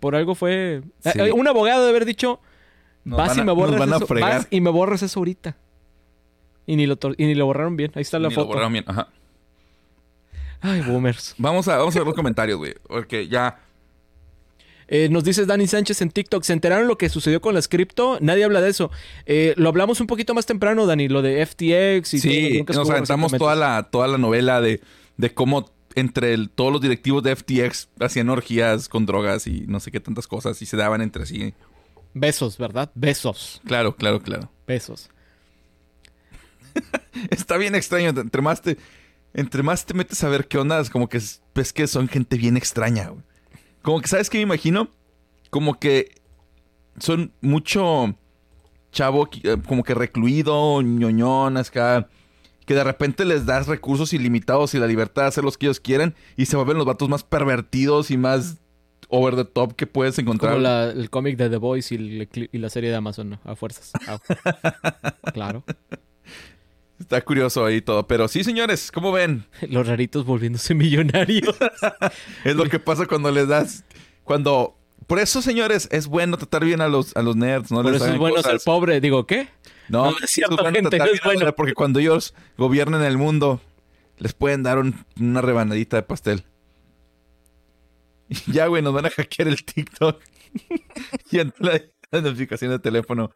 Por algo fue. Sí. Eh, Un abogado de haber dicho, nos vas van y me borras van a eso. fregar. Vas y me borras eso ahorita. Y ni lo, y ni lo borraron bien. Ahí está la Ni lo foto. borraron bien, ajá. Ay, boomers. Vamos a, vamos a ver los comentarios, güey. Porque ya. Eh, nos dice Dani Sánchez en TikTok, ¿se enteraron lo que sucedió con las cripto? Nadie habla de eso. Eh, lo hablamos un poquito más temprano, Dani, lo de FTX y todo Sí, que nos aventamos toda la, toda la novela de, de cómo entre el- todos los directivos de FTX hacían orgías con drogas y no sé qué tantas cosas y se daban entre sí. Besos, ¿verdad? Besos. Claro, claro, claro. Besos. Está bien extraño. Entre más te, entre más te metes a ver qué onda, es como que es- ves que son gente bien extraña, güey. Como que, ¿sabes qué me imagino? Como que son mucho chavo, eh, como que recluido, ñoñón, acá. Que de repente les das recursos ilimitados y la libertad de hacer los que ellos quieran y se vuelven los vatos más pervertidos y más over the top que puedes encontrar. Como la- el cómic de The Voice y, la serie de Amazon, ¿no? A fuerzas. Claro. Está curioso ahí todo. Pero sí, señores, ¿cómo ven? Los raritos volviéndose millonarios. Es lo que pasa cuando les das. Cuando. Por eso, señores, es bueno tratar bien a los, a los nerds. No Por les eso es bueno cosas. ser pobre. Digo, ¿qué? No, No, es cierto, gente, no es bueno. Porque cuando ellos gobiernen el mundo, les pueden dar un- una rebanadita de pastel. Y ya, güey, nos van a hackear el TikTok. y en la, la notificación de teléfono.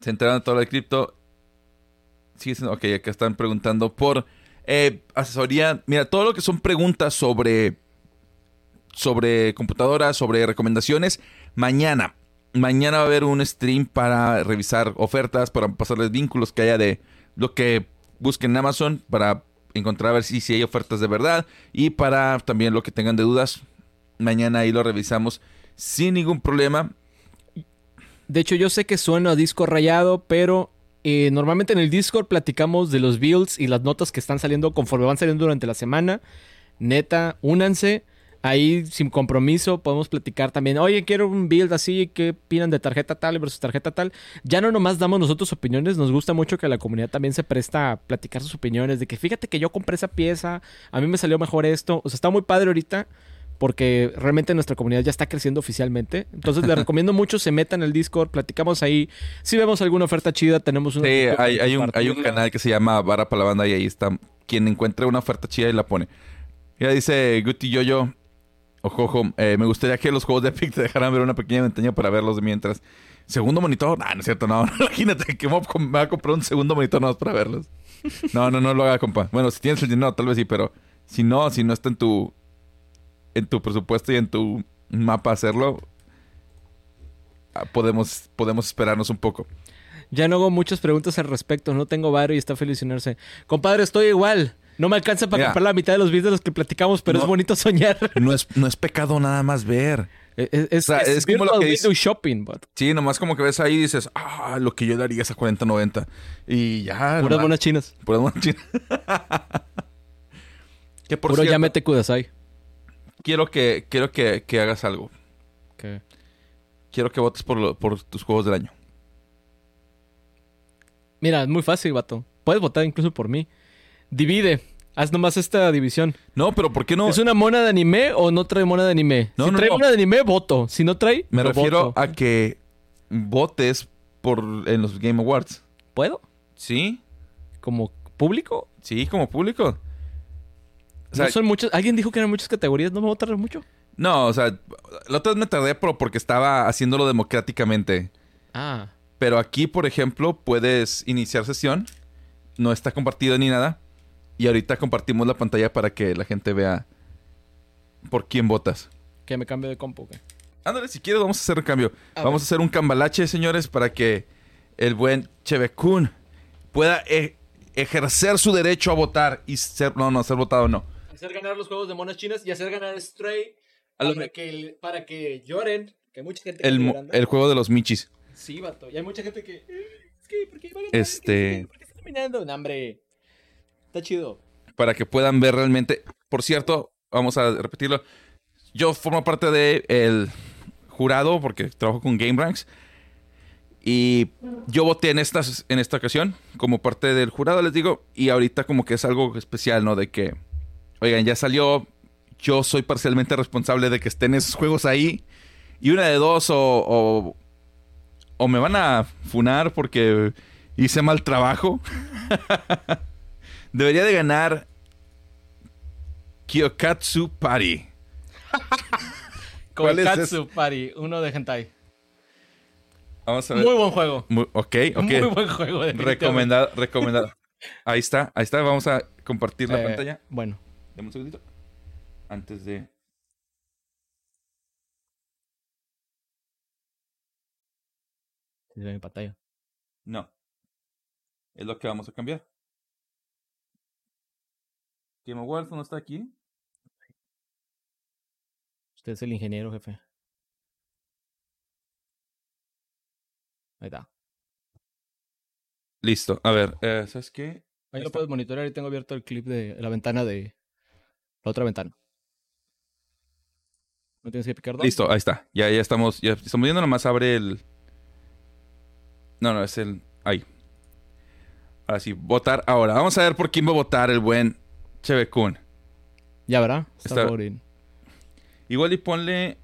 Se enteraron de todo lo de cripto. Sí, es- ok, acá están preguntando por eh, asesoría. Mira, todo lo que son preguntas sobre, sobre computadoras, sobre recomendaciones, mañana. Mañana va a haber un stream para revisar ofertas, para pasarles vínculos que haya de lo que busquen en Amazon, para encontrar a ver si, si hay ofertas de verdad y para también lo que tengan de dudas. Mañana ahí lo revisamos sin ningún problema. De hecho, yo sé que suena a disco rayado, pero eh, normalmente en el Discord platicamos de los builds y las notas que están saliendo conforme van saliendo durante la semana. Neta, únanse. Ahí, sin compromiso, podemos platicar también. Oye, quiero un build así. ¿Qué opinan de tarjeta tal versus tarjeta tal? Ya no nomás damos nosotros opiniones. Nos gusta mucho que la comunidad también se presta a platicar sus opiniones. De que fíjate que yo compré esa pieza. A mí me salió mejor esto. O sea, está muy padre ahorita porque realmente nuestra comunidad ya está creciendo oficialmente. Entonces les recomiendo mucho se metan al Discord, platicamos ahí. Si vemos alguna oferta chida, tenemos una... Sí, hay, hay un, hay un canal que se llama Vara para la Banda y ahí está. Quien encuentre una oferta chida y la pone. Ya dice Guti Yoyo. Eh, me gustaría que los juegos de Epic te dejaran ver una pequeña ventana para verlos mientras. Segundo monitor. Ah, no es cierto, no. Imagínate que me a va a comprar un segundo monitor nada más para verlos. No, no, no lo haga, compa. Bueno, si tienes el dinero, tal vez sí, pero si no, si no está en tu en tu presupuesto y en tu mapa hacerlo, ah, podemos, podemos esperarnos un poco. Ya no hago muchas preguntas al respecto, no tengo varo y está feliz unirse. Compadre, estoy igual. No me alcanza para Mira. comprar la mitad de los videos de los que platicamos, pero No. es bonito soñar. No es, no es pecado nada más ver. Es, es, sea, es es como lo que dice- window shopping, but Sí, nomás como que ves ahí y dices, ah, lo que yo daría es a 40-90. Y ya. puras buenas chinas. puras buenas chinas. Que por Puro cierto, Yamete Kudasai. quiero que, quiero que, que hagas algo. Quiero que votes por, lo- por tus juegos del año. Mira, es muy fácil, vato. Puedes votar incluso por mí. Divide. Haz nomás esta división. No, pero ¿por qué no? ¿Es una mona de anime o no trae mona de anime? No, si no, trae no. mona de anime, voto. Si no trae, Me refiero voto. a que votes por en los Game Awards. ¿Puedo? ¿Sí? ¿Como público? Sí, como público. O sea, no son muchas. Alguien dijo que eran muchas categorías. No me voy a tardar mucho. no, o sea, la otra vez me tardé pero porque estaba haciéndolo democráticamente. Ah. Pero aquí, por ejemplo, puedes iniciar sesión. No está compartido ni nada. Y ahorita compartimos la pantalla para que la gente vea por quién votas. Que me cambio de compu. ¿qué? Ándale, si quieres, vamos a hacer un cambio. A vamos ver. a hacer un cambalache, señores, para que el buen Chevekun pueda e- ejercer su derecho a votar y ser. No, no, ser votado no. Hacer ganar los juegos de monas chinas y hacer ganar Stray para que, para que lloren. Que mucha gente El, juego de los michis. Sí, vato. Y hay mucha gente que. "Eh, Es que, ¿por qué a ganar? Este- ¿Por qué está nominando? No, hombre. Chido. Para que puedan ver realmente. Por cierto, vamos a repetirlo. Yo formo parte del jurado porque trabajo con GameRanks. Y yo voté en, estas, en esta ocasión como parte del jurado, les digo. Y ahorita como que es algo especial, ¿no? De que, oigan, ya salió. Yo soy parcialmente responsable de que estén esos juegos ahí. Y una de dos, o, o, o me van a funar porque hice mal trabajo. Debería de ganar Kyokatsu Party. ¿Cuál es Party, uno de Hentai. Vamos a ver. Muy buen juego. Muy- ok, ok. Muy buen juego. recomendado, recomendado. Ahí está, ahí está. Vamos a compartir la Eh, pantalla. Bueno. Dame un segundito. Antes de. Se ve mi pantalla. No. Es lo que vamos a cambiar. Game Awards no está aquí. Usted es el ingeniero, jefe. Ahí está. Listo. A ver, eh, ¿sabes qué? Ahí Ahí lo está. puedes monitorear y tengo abierto el clip de la ventana de la otra ventana. No tienes que picar dos. Listo, ahí está. Ya, ya estamos. Ya estamos viendo, nomás abre el. No, no, es el. Ahí. Ahora sí, votar ahora. Vamos a ver por quién va a votar el buen Chevekun. Ya verá. Está, Está-. Igual y ponle.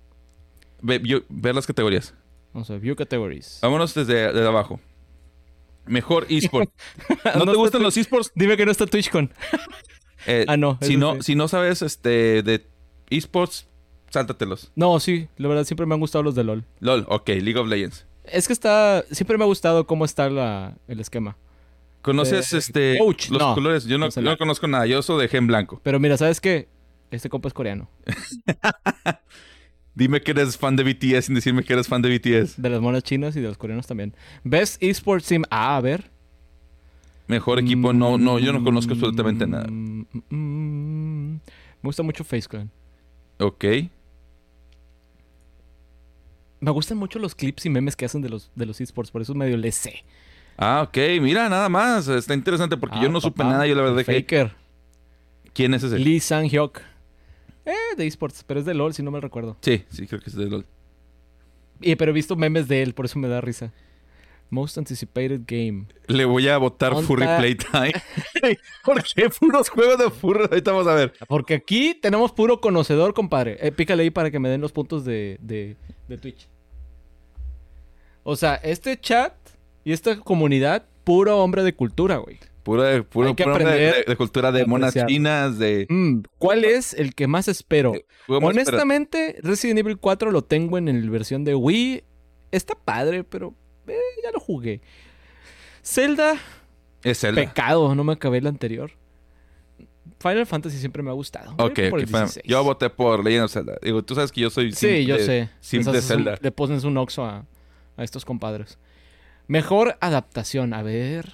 Ve, yo- ver las categorías. Vamos a ver, view categories. Vámonos desde, desde abajo. Mejor eSport. ¿No, No te gustan los eSports? Dime que no está TwitchCon. Eh, Ah, no, Si no, sí. si no sabes este de eSports, sáltatelos. No, sí, la verdad siempre me han gustado los de LOL. LOL, ok, League of Legends. Es que está. Siempre me ha gustado cómo está la, el esquema. ¿Conoces Eh, este los no. colores? Yo no, yo conozco nada. Yo soy de gen blanco. Pero mira, ¿sabes qué? Este compa es coreano. Dime que eres fan de BTS sin decirme que eres fan de BTS. De las monas chinas y de los coreanos también. Best Esports Team. Ah, a ver. Mejor equipo, no, no, yo no conozco absolutamente nada. Mm, mm, mm. Me gusta mucho Face Clan. Ok. Me gustan mucho los clips y memes que hacen de los, de los esports, por eso medio les sé. Ah, ok. Mira, nada más. Está interesante porque Ah, yo no supe nada. Yo la verdad que... Faker. ¿Quién es ese? Lee Sang-hyuk. Eh, de esports, pero es de LOL, si no me recuerdo. Sí, sí, creo que es de LOL. Y, pero he visto memes de él, por eso me da risa. Most Anticipated Game. Le voy a votar Furry Playtime. ¿Por qué puros juegos de Furry? Ahorita vamos a ver. Porque aquí tenemos puro conocedor, compadre. Eh, pícale ahí para que me den los puntos de, de, de Twitch. O sea, este chat y esta comunidad, puro hombre de cultura, güey. Puro, puro, Hay que puro de, aprender de- de cultura de monas chinas, de... Mm, ¿Cuál es el que más espero? Más Honestamente, Resident Evil 4 lo tengo en la versión de Wii. Está padre, pero eh, ya lo jugué. Zelda. Es Zelda. pecado, no me acabé el anterior. Final Fantasy siempre me ha gustado. Ok, por ok, el fine. 16. Yo voté por Legend of Zelda. Digo, tú sabes que yo soy Sí, simp yo sé. simp Les de haces un- Zelda. le pones un oxo a, a estos compadres. Mejor adaptación. A ver.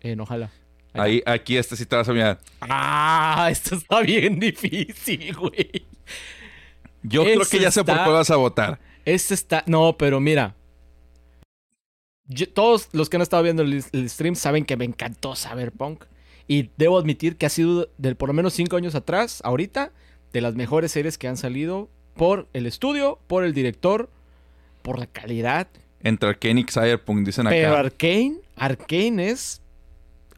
En ojalá. Ahí, aquí este sí te vas a mirar. Ah, esto está bien difícil, güey. Yo creo que ya sé por está- cuál vas a votar. Este está. No, pero mira. Yo- todos los que han estado viendo el, el stream saben que me encantó Cyberpunk. Y debo admitir que ha sido, de por lo menos cinco años atrás, ahorita, de las mejores series que han salido por el estudio, por el director, por la calidad. Entre Arkane y Cyberpunk, dicen acá. Pero Arkane, Arkane es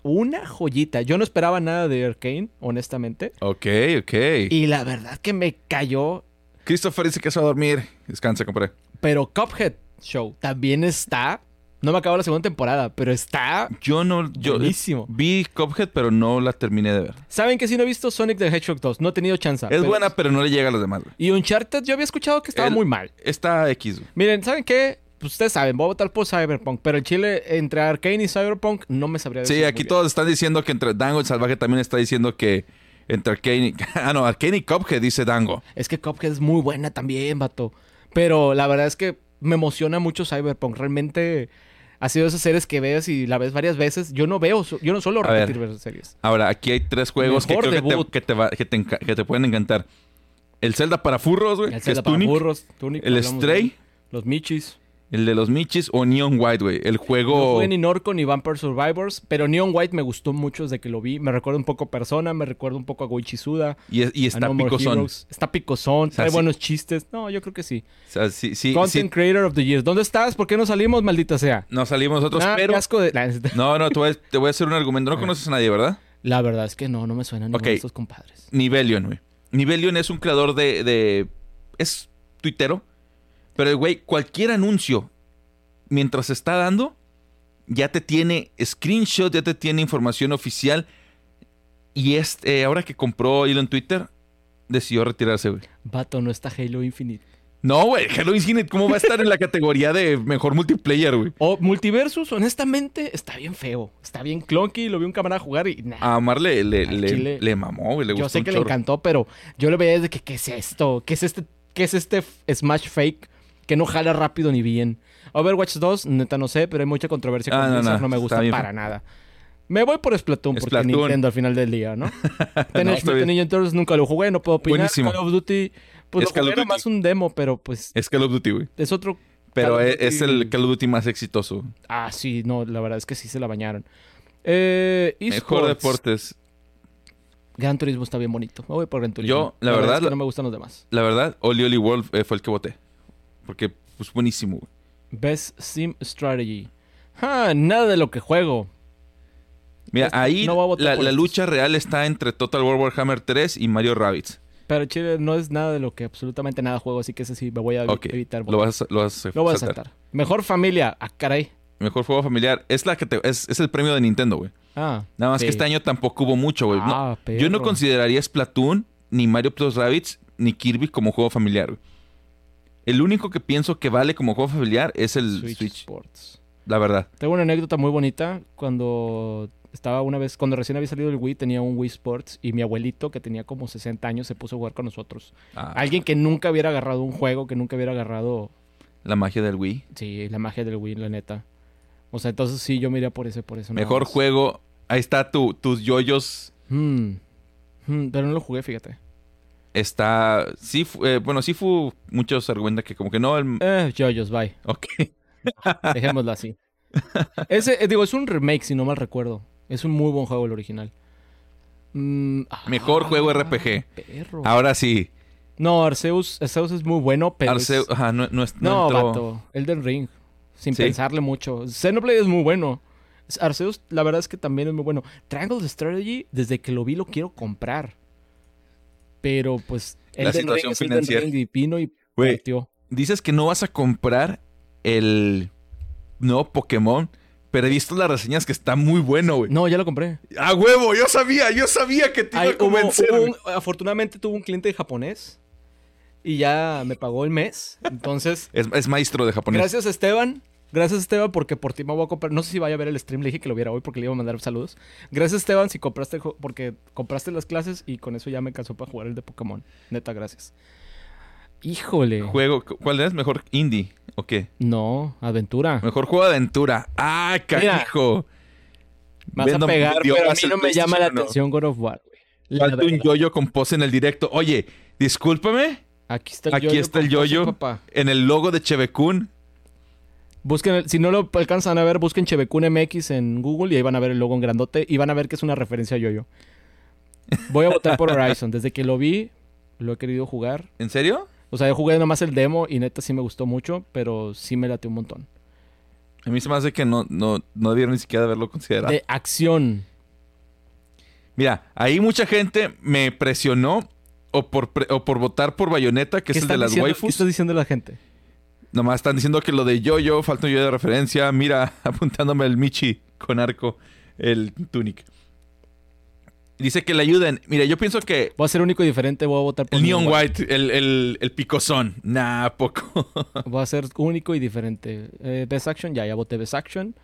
una joyita. Yo no esperaba nada de Arkane, honestamente. Ok, ok. Y la verdad que me cayó. Christopher dice que se va a dormir. Descansa, compré. Pero Cuphead Show también está. No me acabó la segunda temporada, pero está Yo no. Yo buenísimo. vi Cuphead, pero no la terminé de ver. ¿Saben que si no he visto Sonic the Hedgehog 2? No he tenido chance. Es pero- buena, pero no le llega a los demás. güey. Y Uncharted yo había escuchado que estaba El- muy mal. Está X. güey. Miren, ¿saben qué? Pues ustedes saben, voy a votar por Cyberpunk. Pero en Chile, entre Arkane y Cyberpunk, no me sabría decir. Sí, aquí todos están diciendo que entre Dango y Salvaje también está diciendo que entre Arkane y... Ah, no, Arkane y Cuphead dice Dango. Es que Cuphead es muy buena también, vato. Pero la verdad es que me emociona mucho Cyberpunk. Realmente ha sido esas series que ves y la ves varias veces. Yo no veo, yo no suelo repetir ver series. Ahora, aquí hay tres juegos que creo que te, debut. que, te va- que te enca- que te pueden encantar. El Zelda para furros, güey, El Zelda para Tunic. burros, Tunic, El Stray. Los Michis. El de los Michis o Neon White, güey. El No juego... jugué ni Norco ni Vampire Survivors, pero Neon White me gustó mucho desde que lo vi. Me recuerda un poco a Persona, me recuerda un poco a Goichi Suda. Y, es- y está No picosón. O. Está picosón, sea, trae sí. buenos chistes. No, yo creo que sí. sea, sí, sí, Content sí. Creator of the Year. ¿Dónde estás? ¿Por qué no salimos, maldita sea? Nos salimos nosotros, Ah, pero... qué asco de... No, no, te voy, a, te voy a hacer un argumento. No conoces a nadie, ¿verdad? La verdad es que no, no me suena ninguno Ok. de estos compadres. Nivelion, güey. Nivelion es un creador de, de- Es tuitero. Pero, güey, cualquier anuncio, mientras se está dando, ya te tiene screenshot, ya te tiene información oficial. Y este, ahora que compró hilo en Twitter, decidió retirarse, güey. Vato, no está Halo Infinite. No, güey, Halo Infinite, ¿cómo va a estar en la categoría de mejor multiplayer, güey? O Multiversus, honestamente, está bien feo. Está bien clunky. Lo vi un camarada jugar y nah. A Amar le, le, le- mamó, güey, le yo gustó sé un que le encantó, pero yo lo veía desde que, ¿qué es esto? ¿Qué es este, qué es este Smash fake que no jala rápido ni bien? Overwatch 2, neta no sé, pero hay mucha controversia con Ah, no, no, no, me gusta para nada. Me voy por Splatoon, porque Splatoon. Nintendo al final del día, ¿no? No, Mutant bien. Ninja Turtles nunca lo jugué, no puedo opinar. Buenísimo. Call of Duty, pues Es lo jugué más un demo, pero pues Es Call of Duty, güey. es otro... Pero of es, el Call of Duty más exitoso. Ah, sí, no, la verdad es que sí se la bañaron. Eh, Mejor deportes. Gran Turismo está bien bonito. Me voy por Gran Turismo. Yo, la verdad, es que no me gustan los demás. La verdad, Oli Oli World eh, fue el que voté. Porque, pues, buenísimo, güey. Best Sim Strategy. Ah, nada de lo que juego. Mira, Este, ahí no la, la lucha real está entre Total War Warhammer 3 y Mario Rabbids. Pero Chile no es nada de lo que absolutamente nada juego, así que ese sí me voy a evitar. Lo vas, a- lo vas a Lo voy a saltar. Mejor familia. Ah, caray. Mejor juego familiar. Es, la que te- es, es el premio de Nintendo, güey. Ah. Nada más sí. que este año tampoco hubo mucho, güey. No, Ah, yo no consideraría Splatoon, ni Mario Plus Rabbids, ni Kirby como juego familiar, güey. El único que pienso que vale como juego familiar es el Switch, Switch, Sports. la verdad. Tengo una anécdota muy bonita. Cuando estaba una vez, cuando recién había salido el Wii, tenía un Wii Sports y mi abuelito, que tenía como 60 años, se puso a jugar con nosotros. Ah, Alguien que nunca hubiera agarrado un juego, que nunca hubiera agarrado, La magia del Wii. sí, la magia del Wii, la neta. O sea, entonces sí, yo me iría por ese, por eso. Mejor juego. Ahí está tu, tus yoyos. Hmm. Hmm, pero no lo jugué, fíjate. Está. Sí, eh, bueno, sí fue. Muchos argumentan que, como que no. el- Eh, Joyos, bye. ok. Dejémoslo así. Ese, eh, digo, es un remake, si no mal recuerdo. Es un muy buen juego el original. Mm, Mejor ah, juego RPG. Perro. Ahora sí. No, Arceus, Arceus es muy bueno, pero. es- Arceo. Ajá, no, no, es- No, no vato. Elden Ring. Sin ¿Sí? pensarle mucho. Xenoblade es muy bueno. Arceus, la verdad es que también es muy bueno. Triangle Strategy, desde que lo vi, lo quiero comprar. Pero pues. La Elden situación Ring financiera. Ring y vino y Güey, partió. dices que no vas a comprar el nuevo Pokémon. Pero he visto las reseñas que está muy bueno, güey. No, ya lo compré. ¡A huevo! Yo sabía, yo sabía que te iba Ay, a convencer. hubo güey. un- afortunadamente tuvo un cliente japonés y ya me pagó el mes. Entonces, Es, es maestro de japonés. gracias Esteban. Gracias Esteban porque por ti me voy a comprar. No sé si vaya a ver el stream, le dije que lo viera hoy porque le iba a mandar saludos. Gracias Esteban si compraste porque compraste las clases y con eso ya me cansó para jugar el de Pokémon. Neta, gracias. Híjole. Juego, ¿cuál es? ¿Mejor indie o qué? No, aventura. Mejor juego de aventura. ¡Ah, carajo! Vas a Vendo- pegar, vendió pero a mí no me llama la atención God of War, güey. Falta un yoyo con pose en el directo. Oye, discúlpame. Aquí está el Aquí yoyo está el pose, yoyo. En el logo de Chevecún. Busquen, si no lo alcanzan a ver, busquen Chevecun MX en Google y ahí van a ver el logo en grandote y van a ver que es una referencia a Yoyo. Voy a votar por Horizon. Desde que lo vi, lo he querido jugar. ¿En serio? O sea, yo jugué nomás el demo y neta sí me gustó mucho, pero sí me late un montón. A mí se me hace que no, no, no debieron ni siquiera haberlo considerado. De acción. Mira, ahí mucha gente me presionó o por, pre- o por votar por Bayonetta, que es ¿Qué el de las diciendo- ¿Qué waifus. está diciendo la gente? Nomás están diciendo que lo de yo-yo, falta un yo de referencia. Mira, apuntándome el Michi con arco, el Tunic. Dice que le ayuden. Mira, yo pienso que Voy a ser único y diferente, voy a votar por el Neon White, el, el, el picozón. Nah, poco. Voy a ser único y diferente. Eh, Best Action, ya, ya voté Best Action.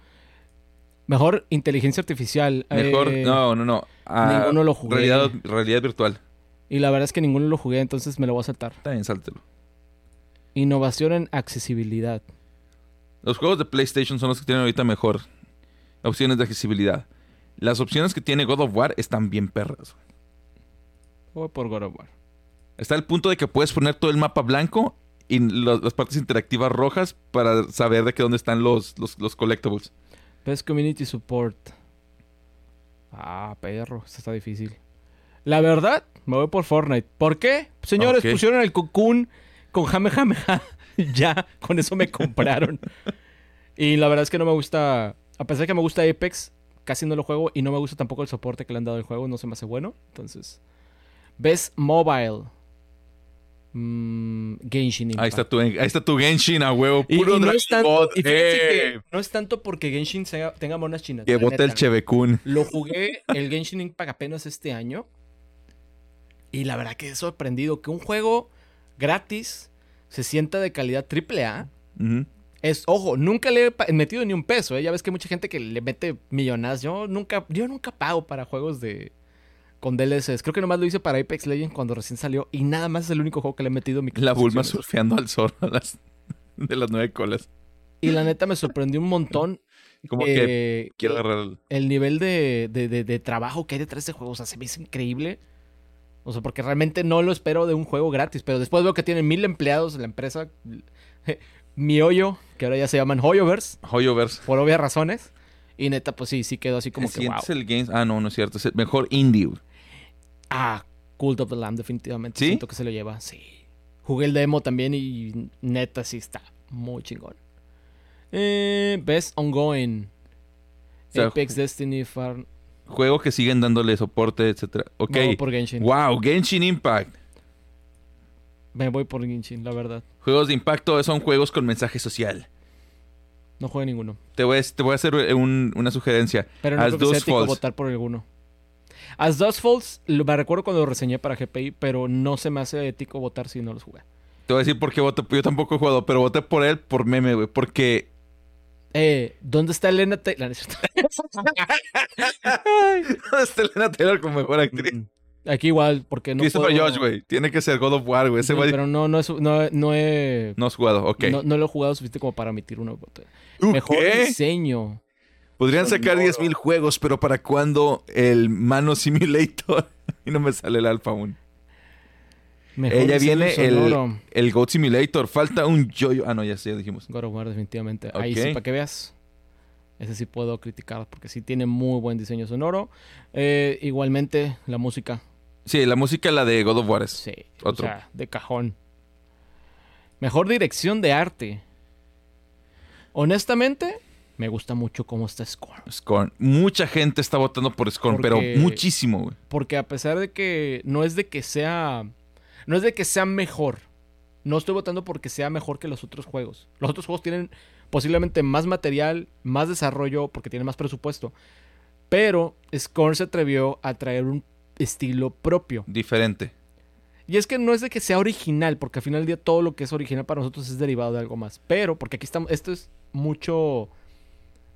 Mejor inteligencia artificial. Mejor, eh, no, no, no. Ah, ninguno lo jugué. Realidad, realidad virtual. Y la verdad es que ninguno lo jugué, entonces me lo voy a saltar. Bien, sáltelo. Innovación en accesibilidad. Los juegos de PlayStation son los que tienen ahorita mejor opciones de accesibilidad. Las opciones que tiene God of War están bien perras. Voy por God of War. Está el punto de que puedes poner todo el mapa blanco y lo- las partes interactivas rojas para saber de que dónde están los, los, los collectibles. Best Community Support. Ah, perro, esto está difícil. La verdad, me voy por Fortnite. ¿Por qué? Señores, Ok. pusieron el cocoon con Jame Jame Ja. ya, con eso me compraron. y la verdad es que no me gusta. A pesar de que me gusta Apex, casi no lo juego. Y no me gusta tampoco el soporte que le han dado al juego. No se me hace bueno. Entonces. Best Mobile. Mm, Genshin Impact. Ahí está tu, ahí está tu Genshin a huevo. Puro y no, es tanto, y eh. que no es tanto porque Genshin sea- tenga monas chinas. Que bote el neta. Chevekun. Lo jugué el Genshin Impact apenas este año. Y la verdad que he sorprendido que un juego gratis se sienta de calidad AAA. Ujú. Es, ojo, nunca le he metido ni un peso. ¿eh? Ya ves que hay mucha gente que le mete millonadas. Yo nunca, yo nunca pago para juegos de con DLCs. Creo que nomás lo hice para Apex Legends cuando recién salió. Y nada más es el único juego que le he metido La Bulma surfeando al sol a las, de las nueve colas. Y la neta me sorprendió un montón. Como que quiero agarrar el... el nivel de, de- de- de trabajo que hay detrás de juego. O sea, se me hizo increíble. O sea, porque realmente no lo espero de un juego gratis. Pero después veo que tienen mil empleados en la empresa. Mi hoyo, que ahora ya se llaman Hoyoverse, Hoyoverse. por obvias razones. Y neta, pues sí, sí quedó así como que wow. el Games... Ah, no, no es cierto. Es el mejor indie. Ah, Cult of the Lamb, definitivamente. ¿Sí? Siento que se lo lleva. Sí. Jugué el demo también y neta sí está muy chingón. Eh, Best Ongoing. O sea, Apex Destiny Far... Juego que siguen dándole soporte, etcétera. Ok. Me voy por Genshin. Wow, Genshin Impact. Me voy por Genshin, la verdad. Juegos de impacto son juegos con mensaje social. No juegué ninguno. Te voy a, te voy a hacer un- una sugerencia. Pero no As creo que sea votar por alguno. As Dust Falls, lo- me recuerdo cuando lo reseñé para GPI, pero no se me hace ético votar si no los jugué. Te voy a decir por qué voté. Yo tampoco he jugado, pero voté por él por meme, güey. Porque Eh, ¿dónde está Elena Taylor? No, no es cierto. está Elena Taylor como mejor actriz. Aquí igual, porque no Christopher puedo- Josh, güey. Tiene que ser God of War, güey. Ese Sí, güey pero no, no, es- no, no he... no has jugado. Ok. No, no lo he jugado suficiente como para emitir uno. voto. ¿Tú Mejor qué? diseño. Podrían sacar Sonoro. 10.000 juegos, pero ¿para cuándo el Mano Simulator? y no me sale el alfa aún. Mejor Ella viene el, el Goat Simulator. Falta un yo-yo. Ah, no, ya sé, ya dijimos. God of War, definitivamente. Ahí sí, para que veas. Ese sí puedo criticar porque sí tiene muy buen diseño sonoro. Eh, igualmente, la música. Sí, la música, la de God of War es. Sí, Otro. o sea, de cajón. Mejor dirección de arte. Honestamente, me gusta mucho cómo está Scorn. Scorn. Mucha gente está votando por Scorn, Porque- pero muchísimo, güey. Porque a pesar de que no es de que sea. No es de que sea mejor. No estoy votando porque sea mejor que los otros juegos. Los otros juegos tienen posiblemente más material, más desarrollo, porque tienen más presupuesto. Pero Scorn se atrevió a traer un estilo propio. Diferente. Y es que no es de que sea original, porque al final del día todo lo que es original para nosotros es derivado de algo más. Pero, porque aquí estamos, esto es mucho,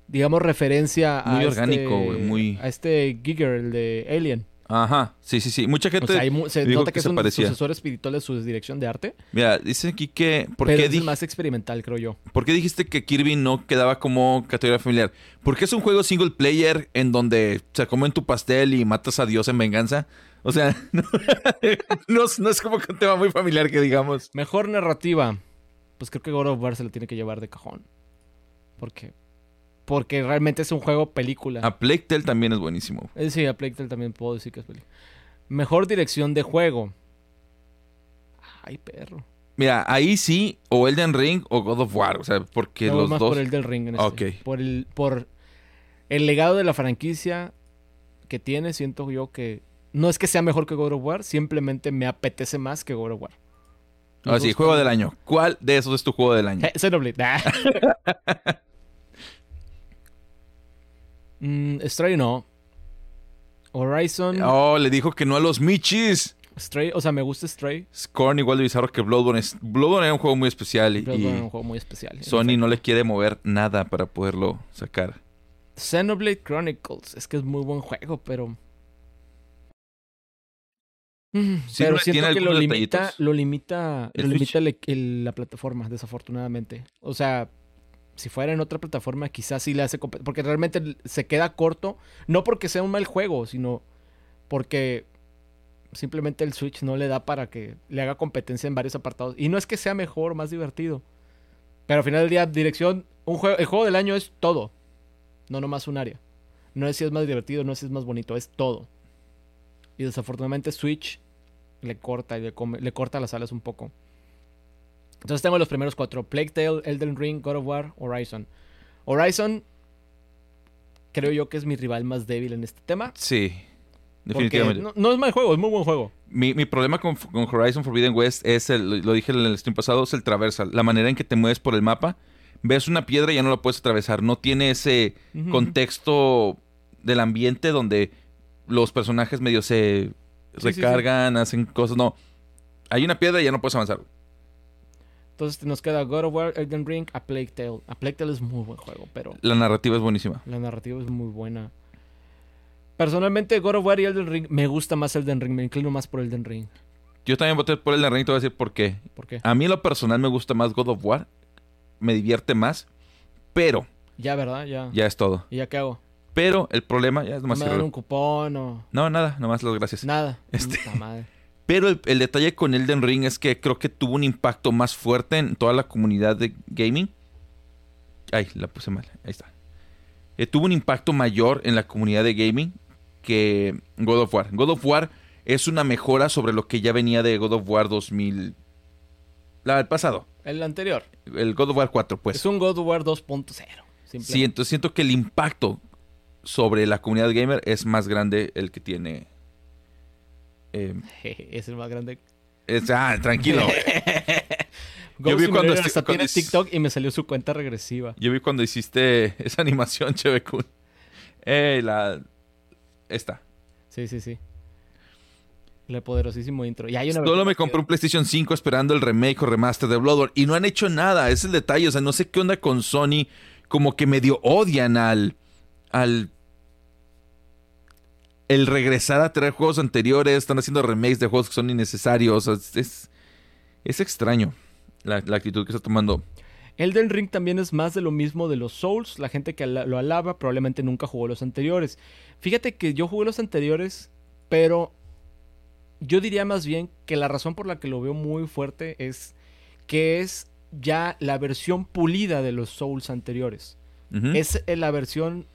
digamos, referencia a Muy este- orgánico, güey, muy- a este Giger, el de Alien. Ajá. Sí, sí, sí. Mucha O gente. sea, hay mu- se dijo nota que que, es un parecía. sucesor espiritual de su dirección de arte. Mira, dice aquí que. ¿por pero qué, es el más experimental, creo yo. por qué dijiste que Kirby no quedaba como categoría familiar? Porque es un juego single player en donde se comen tu pastel y matas a Dios en venganza. O sea, no, no es- no es como que un tema muy familiar que digamos. Mejor narrativa. Pues creo que God of War se lo tiene que llevar de cajón. Porque, porque realmente es un juego película. A Plague Tale también es buenísimo. Eh, sí, a Plague Tale también puedo decir que es película. Mejor dirección de juego. Ay, perro. Mira, ahí sí, o Elden Ring o God of War. O sea, porque voy los más dos. por el del ring en este. Ok. Por el, por el legado de la franquicia que tiene, siento yo que no es que sea mejor que God of War, simplemente me apetece más que God of War. Ahora sí, juego del año. ¿Cuál de esos es tu juego del año? Eh, Xenoblade. Mm, Stray no. Horizon. Oh, le dijo que no a los Michis. Stray, o sea, me gusta Stray. Scorn igual de bizarro que Bloodborne. Es- Bloodborne era un juego muy especial y, Bloodborne es y un juego muy especial. Sony no le quiere mover nada para poderlo sacar. Xenoblade Chronicles. Es que es muy buen juego, pero. Mm, Sí, pero no, siento tiene que lo limita, lo limita, ¿El lo limita el- el- la plataforma, desafortunadamente. O sea, si fuera en otra plataforma, quizás sí le hace porque realmente se queda corto, no porque sea un mal juego, sino porque simplemente el Switch no le da para que le haga competencia en varios apartados. Y no es que sea mejor, más divertido. Pero al final del día, dirección, el juego del año es todo. No nomás un área. No es si es más divertido, no es si es más bonito, es todo. Y desafortunadamente Switch le corta y le, come- le corta las alas un poco. Entonces tengo los primeros cuatro. Plague Tale, Elden Ring, God of War, Horizon. Horizon creo yo que es mi rival más débil en este tema. Sí, definitivamente. no, no es mal juego, es muy buen juego. Mi, mi problema con, con Horizon Forbidden West es, el, lo dije en el stream pasado, es el traversal. La manera en que te mueves por el mapa. Ves una piedra y ya no la puedes atravesar. No tiene ese contexto del ambiente donde los personajes medio se Sí, sí, sí. recargan, hacen cosas. No. Hay una piedra y ya no puedes avanzar. Entonces nos queda God of War, Elden Ring, A Plague Tale. A Plague Tale es muy buen juego, pero La narrativa es buenísima. la narrativa es muy buena. Personalmente, God of War y Elden Ring, me gusta más Elden Ring, me inclino más por Elden Ring. Yo también voté por el Ring y te voy a decir por qué. ¿Por qué? A mí lo personal me gusta más God of War. Me divierte más. Pero, Ya, ¿verdad? Ya. ya es todo. ¿Y ya qué hago? Pero el problema, ya es ¿No me dan un cupón o No, nada, nomás las gracias. nada? Este- Puta madre. Pero el, el detalle con Elden Ring es que creo que tuvo un impacto más fuerte en toda la comunidad de gaming. Ay, la puse mal. Ahí está. Eh, tuvo un impacto mayor en la comunidad de gaming que God of War. God of War es una mejora sobre lo que ya venía de God of War 2000. La del pasado. El anterior. El God of War 4, pues. es un God of War 2.0. Sí, entonces siento que el impacto sobre la comunidad gamer es más grande el que tiene. Eh, es el más grande. es- ah, tranquilo. Yo vi cuando hasta cuando tiene TikTok y me salió su cuenta regresiva. Yo vi cuando hiciste esa animación, Chevekun. Eh, la. Esta. Sí, sí, sí. El poderosísimo intro. Y hay una Solo me compré un PlayStation 5 esperando el remake o remaster de Bloodborne. Y no han hecho nada. Es el detalle. O sea, no sé qué onda con Sony. Como que medio odian al. al. El regresar a traer juegos anteriores. Están haciendo remakes de juegos que son innecesarios. Es, es, es extraño la, la actitud que está tomando. Elden Ring también es más de lo mismo de los Souls. La gente que lo alaba probablemente nunca jugó los anteriores. Fíjate que yo jugué los anteriores, pero yo diría más bien que la razón por la que lo veo muy fuerte es que es ya la versión pulida de los Souls anteriores. Es eh, la versión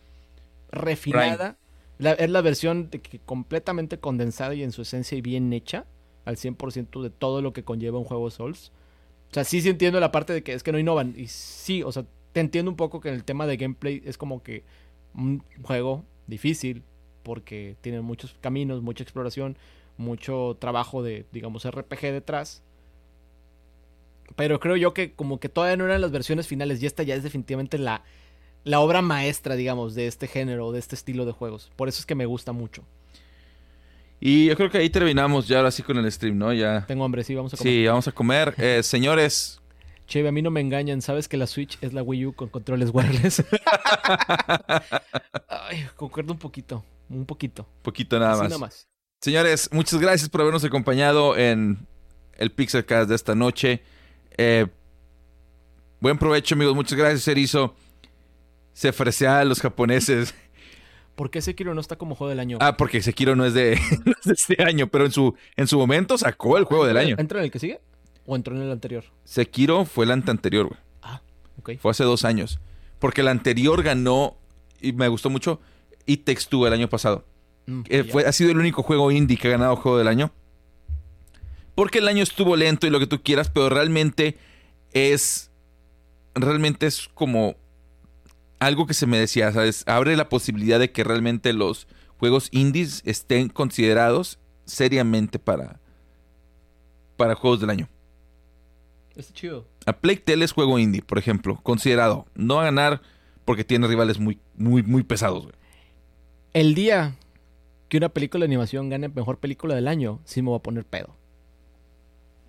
refinada. Es la versión de que completamente condensada y en su esencia y bien hecha. Al 100% de todo lo que conlleva un juego Souls. O sea, sí, sí entiendo la parte de que es que no innovan. Y sí, o sea, te entiendo un poco que en el tema de gameplay es como que un juego difícil. Porque tiene muchos caminos, mucha exploración, mucho trabajo de, digamos, RPG detrás. Pero creo yo que como que todavía no eran las versiones finales y esta ya es definitivamente la, la obra maestra, digamos, de este género, de este estilo de juegos. Por eso es que me gusta mucho. Y yo creo que ahí terminamos ya ahora sí con el stream, ¿no? Ya. Tengo hambre, sí, vamos a comer. Sí, vamos a comer. Eh, señores, Cheve, a mí no me engañan, sabes que la Switch es la Wii U con controles wireless. Ay, concuerdo un poquito, un poquito. poquito nada Así más. nomás. Señores, muchas gracias por habernos acompañado en el Pixelcast de esta noche. Eh, buen provecho, amigos. Muchas gracias, Erizo. Se ofrecía a los japoneses. ¿Por qué Sekiro no está como juego del año? Ah, porque Sekiro no es de, no es de este año, pero en su, en su momento sacó el juego del año. ¿Entró en el que sigue? ¿O entró en el anterior? Sekiro fue el ante anterior, güey. Ah, ok. Fue hace dos años. Porque el anterior ganó, y me gustó mucho, Takes Two el año pasado. Mm, Eh, fue, ha sido el único juego indie que ha ganado Juego del Año. Porque el año estuvo lento y lo que tú quieras, pero realmente es. Realmente es como. Algo que se me decía, ¿sabes? Abre la posibilidad de que realmente los juegos indies estén considerados seriamente para. Para juegos del año. Está chido. A Plague Tale es juego indie, por ejemplo, considerado. No va a ganar porque tiene rivales muy, muy, muy pesados, güey. El día que una película de animación gane mejor película del año, sí me voy a poner pedo.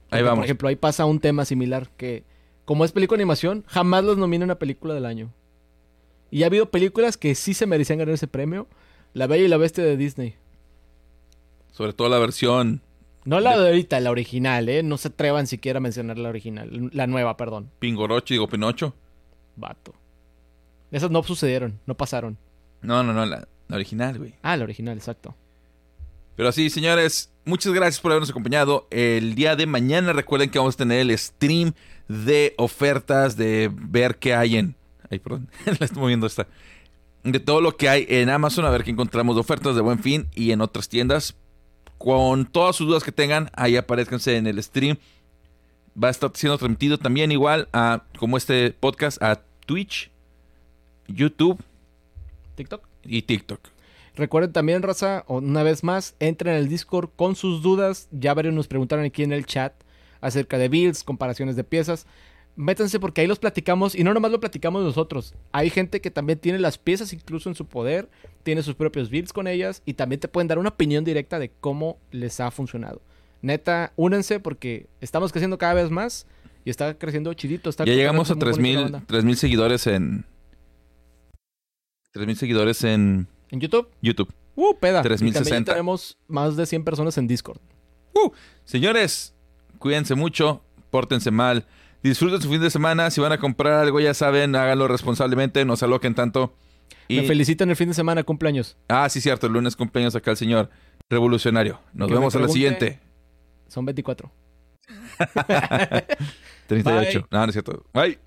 Ahí Porque, vamos. Por ejemplo, ahí pasa un tema similar que, como es película de animación, jamás los nominan a película del año. Y ha habido películas que sí se merecían ganar ese premio. La Bella y la Bestia de Disney. Sobre todo la versión No la de ahorita, la original, ¿eh? No se atrevan siquiera a mencionar la original. La nueva, perdón. Pingorocho, digo Pinocho. Vato. Esas no sucedieron, no pasaron. No, no, no, la, la original, güey. Ah, la original, exacto. Pero sí, señores, muchas gracias por habernos acompañado. El día de mañana recuerden que vamos a tener el stream de ofertas, de ver qué hay en... Ay, perdón, la estoy moviendo esta. De todo lo que hay en Amazon, a ver qué encontramos de ofertas de Buen Fin y en otras tiendas. Con todas sus dudas que tengan, ahí aparezcanse en el stream. Va a estar siendo transmitido también igual a, como este podcast, a Twitch, YouTube TikTok. y TikTok. Recuerden también, raza, una vez más, entren al Discord con sus dudas. Ya varios nos preguntaron aquí en el chat acerca de builds, comparaciones de piezas. Métanse porque ahí los platicamos y no nomás lo platicamos nosotros. Hay gente que también tiene las piezas incluso en su poder, tiene sus propios builds con ellas y también te pueden dar una opinión directa de cómo les ha funcionado. Neta, únense porque estamos creciendo cada vez más y está creciendo chidito. Está Ya llegamos a muy bonita la 3000 banda. 3000 seguidores en 3000 seguidores en En YouTube, YouTube. uh, peda. Y 3060. también tenemos más de 100 personas en Discord. Señores, cuídense mucho, pórtense mal, disfruten su fin de semana, si van a comprar algo ya saben, háganlo responsablemente, no se aloquen tanto. Y Me felicitan el fin de semana, cumpleaños. ah, sí cierto, el lunes cumpleaños acá el señor revolucionario. Nos Que vemos a la siguiente. Son 24. 38. No, no es cierto. Bye.